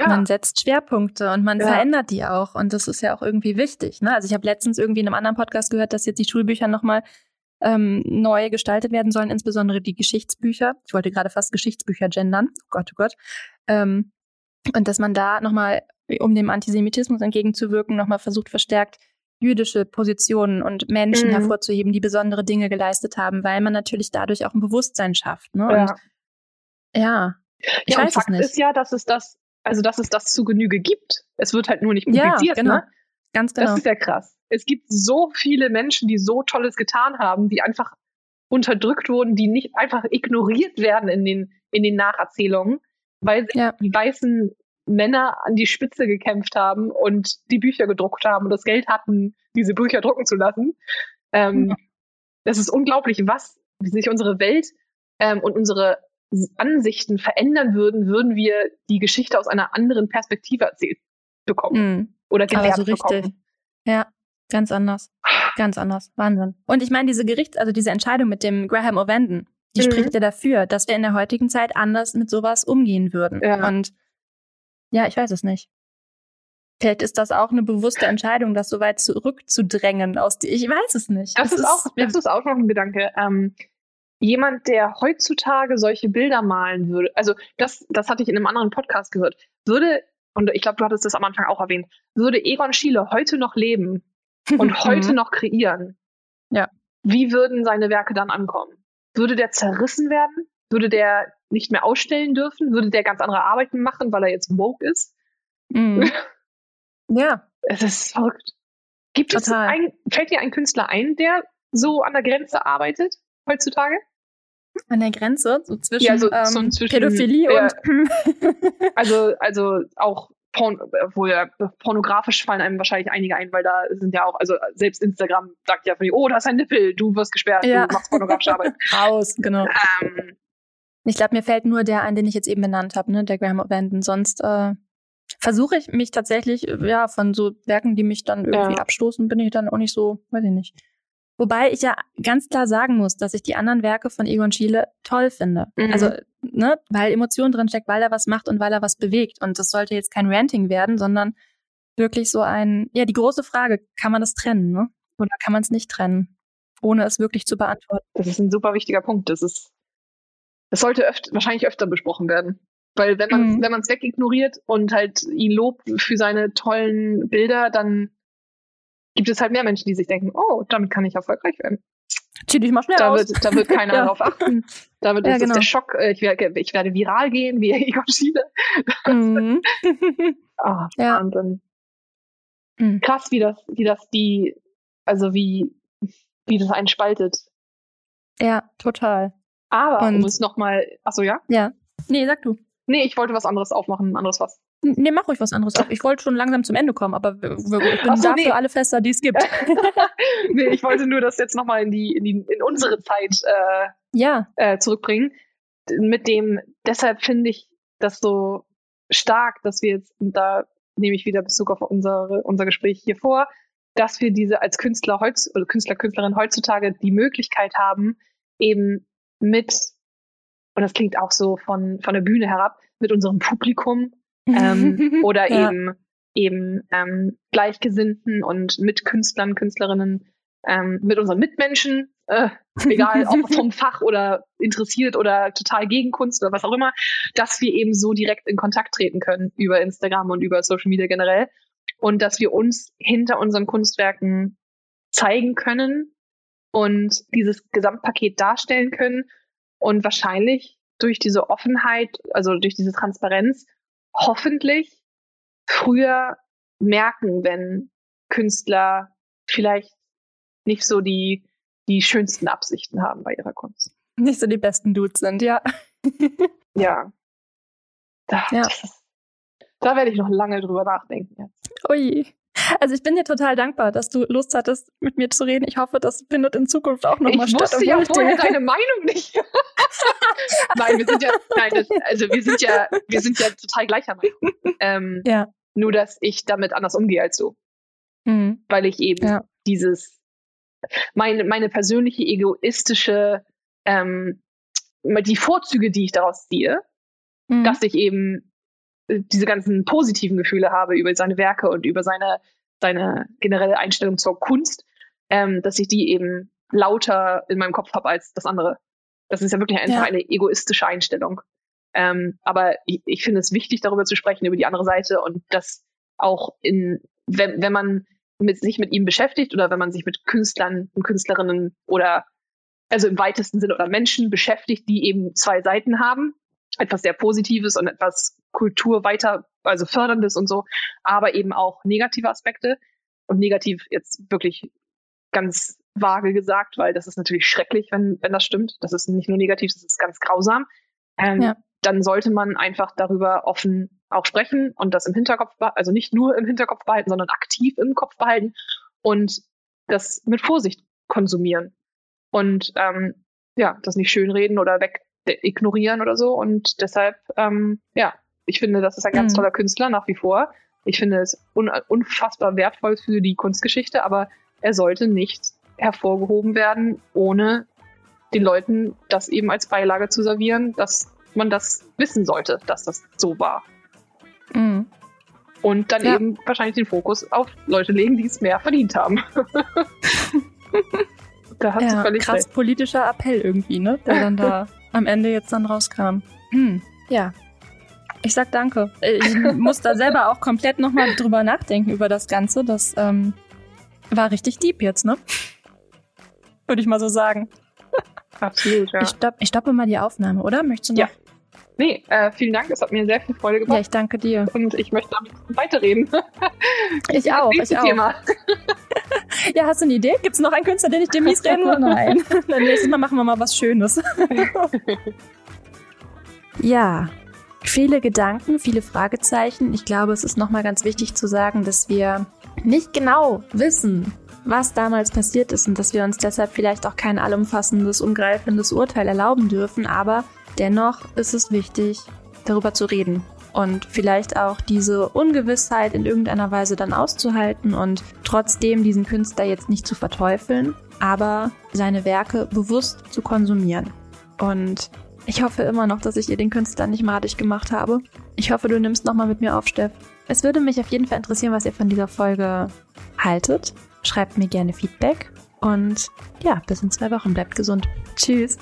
Ja. Man setzt Schwerpunkte und man ja. verändert die auch. Und das ist ja auch irgendwie wichtig. Ne? Also ich habe letztens irgendwie in einem anderen Podcast gehört, dass jetzt die Schulbücher nochmal ähm, neu gestaltet werden sollen, insbesondere die Geschichtsbücher. Ich wollte gerade fast Geschichtsbücher gendern. Oh Gott, oh Gott. Ähm, und dass man da nochmal, um dem Antisemitismus entgegenzuwirken, nochmal versucht, verstärkt jüdische Positionen und Menschen mhm. hervorzuheben, die besondere Dinge geleistet haben, weil man natürlich dadurch auch ein Bewusstsein schafft. Ne? Ja. Und ja, ich ja, weiß Fakt es nicht. ist ja, dass es das also dass es das zu Genüge gibt. Es wird halt nur nicht publiziert. Ja, genau. Ne? Ganz genau. Das ist ja krass. Es gibt so viele Menschen, die so Tolles getan haben, die einfach unterdrückt wurden, die nicht einfach ignoriert werden in den, in den Nacherzählungen, weil ja. die weißen Männer an die Spitze gekämpft haben und die Bücher gedruckt haben und das Geld hatten, diese Bücher drucken zu lassen. Ähm, ja. Das ist unglaublich, was sich unsere Welt ähm, und unsere Ansichten verändern würden, würden wir die Geschichte aus einer anderen Perspektive erzählt bekommen mhm. oder gelehrt also richtig. bekommen. Ja, ganz anders. Ganz anders. Wahnsinn. Und ich meine, diese Gericht, also diese Entscheidung mit dem Graham O'Vanden, die mhm. spricht ja dafür, dass wir in der heutigen Zeit anders mit sowas umgehen würden. Ja. Und ja, ich weiß es nicht. Vielleicht ist das auch eine bewusste Entscheidung, das so weit zurückzudrängen aus die. Ich weiß es nicht. Das, das ist, auch, das ist auch noch ein Gedanke. Ähm, jemand, der heutzutage solche Bilder malen würde, also das, das hatte ich in einem anderen Podcast gehört, würde, und ich glaube, du hattest das am Anfang auch erwähnt, würde Egon Schiele heute noch leben und heute noch kreieren, ja. wie würden seine Werke dann ankommen? Würde der zerrissen werden? Würde der nicht mehr ausstellen dürfen? Würde der ganz andere Arbeiten machen, weil er jetzt woke ist? Mhm. ja. Es ist verrückt. Gibt Total. es ein, fällt dir ein Künstler ein, der so an der Grenze arbeitet heutzutage? An der Grenze, so zwischen, ja, so, ähm, so zwischen Pädophilie ja, und. also, also auch Porn, obwohl ja, pornografisch fallen einem wahrscheinlich einige ein, weil da sind ja auch, also selbst Instagram sagt ja, oh, da ist ein Nippel, du wirst gesperrt, ja. du machst pornografische Arbeit. Raus, genau. Ähm, ich glaube, mir fällt nur der ein, den ich jetzt eben benannt habe, ne, der Graham O'Banden. Sonst äh, versuche ich mich tatsächlich, ja, von so Werken, die mich dann irgendwie ja. abstoßen, bin ich dann auch nicht so, weiß ich nicht. Wobei ich ja ganz klar sagen muss, dass ich die anderen Werke von Egon Schiele toll finde. Mhm. Also, ne, weil Emotion drin steckt, weil er was macht und weil er was bewegt. Und das sollte jetzt kein Ranting werden, sondern wirklich so ein, ja, die große Frage, kann man das trennen, ne? Oder kann man es nicht trennen, ohne es wirklich zu beantworten? Das ist ein super wichtiger Punkt. Das ist, das sollte öfter, wahrscheinlich öfter besprochen werden. Weil wenn man, mhm. wenn man es wegignoriert und halt ihn lobt für seine tollen Bilder, dann gibt es halt mehr Menschen, die sich denken, oh, damit kann ich erfolgreich werden. Zieh dich mal schnell da aus. Wird, da wird keiner ja. darauf achten. Da wird ja, genau. der Schock, äh, ich werde, ich werde viral gehen, wie Egon Schiele. Mhm. oh, ja. Wahnsinn. Mhm. Krass, wie das, wie das die, also wie, wie das einen spaltet. Ja, total. Aber, Und, um es nochmal, achso, ja? Ja. Nee, sag du. Nee, ich wollte was anderes aufmachen, ein anderes was. Nee, mach ruhig was anderes auf. Ich wollte schon langsam zum Ende kommen, aber ich bin so, da nee. für alle Fester, die es gibt. nee, ich wollte nur das jetzt nochmal in die, in die, in unsere Zeit äh, ja. äh, zurückbringen. Mit dem, deshalb finde ich das so stark, dass wir jetzt, und da nehme ich wieder Bezug auf unsere, unser Gespräch hier vor, dass wir diese als Künstler heutz, oder Künstler, Künstlerin heutzutage die Möglichkeit haben, eben mit, und das klingt auch so von, von der Bühne herab, mit unserem Publikum ähm, oder ja. eben eben ähm, Gleichgesinnten und Mitkünstlern, Künstlerinnen, ähm, mit unseren Mitmenschen, äh, egal ob vom Fach oder interessiert oder total gegen Kunst oder was auch immer, dass wir eben so direkt in Kontakt treten können über Instagram und über Social Media generell und dass wir uns hinter unseren Kunstwerken zeigen können und dieses Gesamtpaket darstellen können und wahrscheinlich durch diese Offenheit, also durch diese Transparenz hoffentlich früher merken, wenn Künstler vielleicht nicht so die, die schönsten Absichten haben bei ihrer Kunst. Nicht so die besten Dudes sind, ja. ja. Da, ja. Da werde ich noch lange drüber nachdenken jetzt. Ui. Also ich bin dir total dankbar, dass du Lust hattest, mit mir zu reden. Ich hoffe, das findet in Zukunft auch nochmal statt. Ich wusste ja vorher deine Meinung nicht. nein, wir sind ja, nein, das, also wir sind ja, wir sind ja total gleicher Meinung. Ähm, ja. Nur, dass ich damit anders umgehe als du. Mhm. Weil ich eben ja. dieses, meine, meine persönliche egoistische, ähm, die Vorzüge, die ich daraus ziehe, mhm. dass ich eben diese ganzen positiven Gefühle habe über seine Werke und über seine, seine generelle Einstellung zur Kunst, ähm, dass ich die eben lauter in meinem Kopf habe als das andere. Das ist ja wirklich einfach ja. eine egoistische Einstellung. Ähm, aber ich, ich finde es wichtig, darüber zu sprechen, über die andere Seite und das auch in, wenn, wenn man mit, sich mit ihm beschäftigt oder wenn man sich mit Künstlern und Künstlerinnen oder also im weitesten Sinne oder Menschen beschäftigt, die eben zwei Seiten haben, etwas sehr Positives und etwas Kultur weiter, also förderndes und so, aber eben auch negative Aspekte und negativ jetzt wirklich ganz vage gesagt, weil das ist natürlich schrecklich, wenn, wenn das stimmt. Das ist nicht nur negativ, das ist ganz grausam. Ähm, ja. Dann sollte man einfach darüber offen auch sprechen und das im Hinterkopf, also nicht nur im Hinterkopf behalten, sondern aktiv im Kopf behalten und das mit Vorsicht konsumieren. Und ähm, ja, das nicht schönreden oder weg ignorieren oder so. Und deshalb, ähm, ja, ich finde, das ist ein ganz mhm. toller Künstler nach wie vor. Ich finde es un unfassbar wertvoll für die Kunstgeschichte, aber er sollte nicht hervorgehoben werden, ohne den Leuten das eben als Beilage zu servieren, dass man das wissen sollte, dass das so war. Mhm. Und dann ja. eben wahrscheinlich den Fokus auf Leute legen, die es mehr verdient haben. da hat ja, sie völlig krass recht. politischer Appell irgendwie, ne? Der dann da am Ende jetzt dann rauskam. Hm. Ja. Ich sag danke. Ich muss da selber auch komplett nochmal drüber nachdenken über das Ganze. Das ähm, war richtig deep jetzt, ne? Würde ich mal so sagen. Absolut, ja. Ich, stopp, ich stoppe mal die Aufnahme, oder? Möchtest du noch? Ja. Nee, äh, vielen Dank. Es hat mir sehr viel Freude gemacht. Ja, ich danke dir. Und ich möchte damit weiterreden. ich auch, ich auch. Thema. ja, hast du eine Idee? Gibt es noch einen Künstler, den ich dir mies reden will? Nein. Dann nächstes Mal machen wir mal was Schönes. ja, viele Gedanken, viele Fragezeichen. Ich glaube, es ist nochmal ganz wichtig zu sagen, dass wir nicht genau wissen, was damals passiert ist und dass wir uns deshalb vielleicht auch kein allumfassendes, umgreifendes Urteil erlauben dürfen, aber Dennoch ist es wichtig, darüber zu reden und vielleicht auch diese Ungewissheit in irgendeiner Weise dann auszuhalten und trotzdem diesen Künstler jetzt nicht zu verteufeln, aber seine Werke bewusst zu konsumieren. Und ich hoffe immer noch, dass ich ihr den Künstler nicht madig gemacht habe. Ich hoffe, du nimmst nochmal mit mir auf, Steff. Es würde mich auf jeden Fall interessieren, was ihr von dieser Folge haltet. Schreibt mir gerne Feedback. Und ja, bis in zwei Wochen. Bleibt gesund. Tschüss.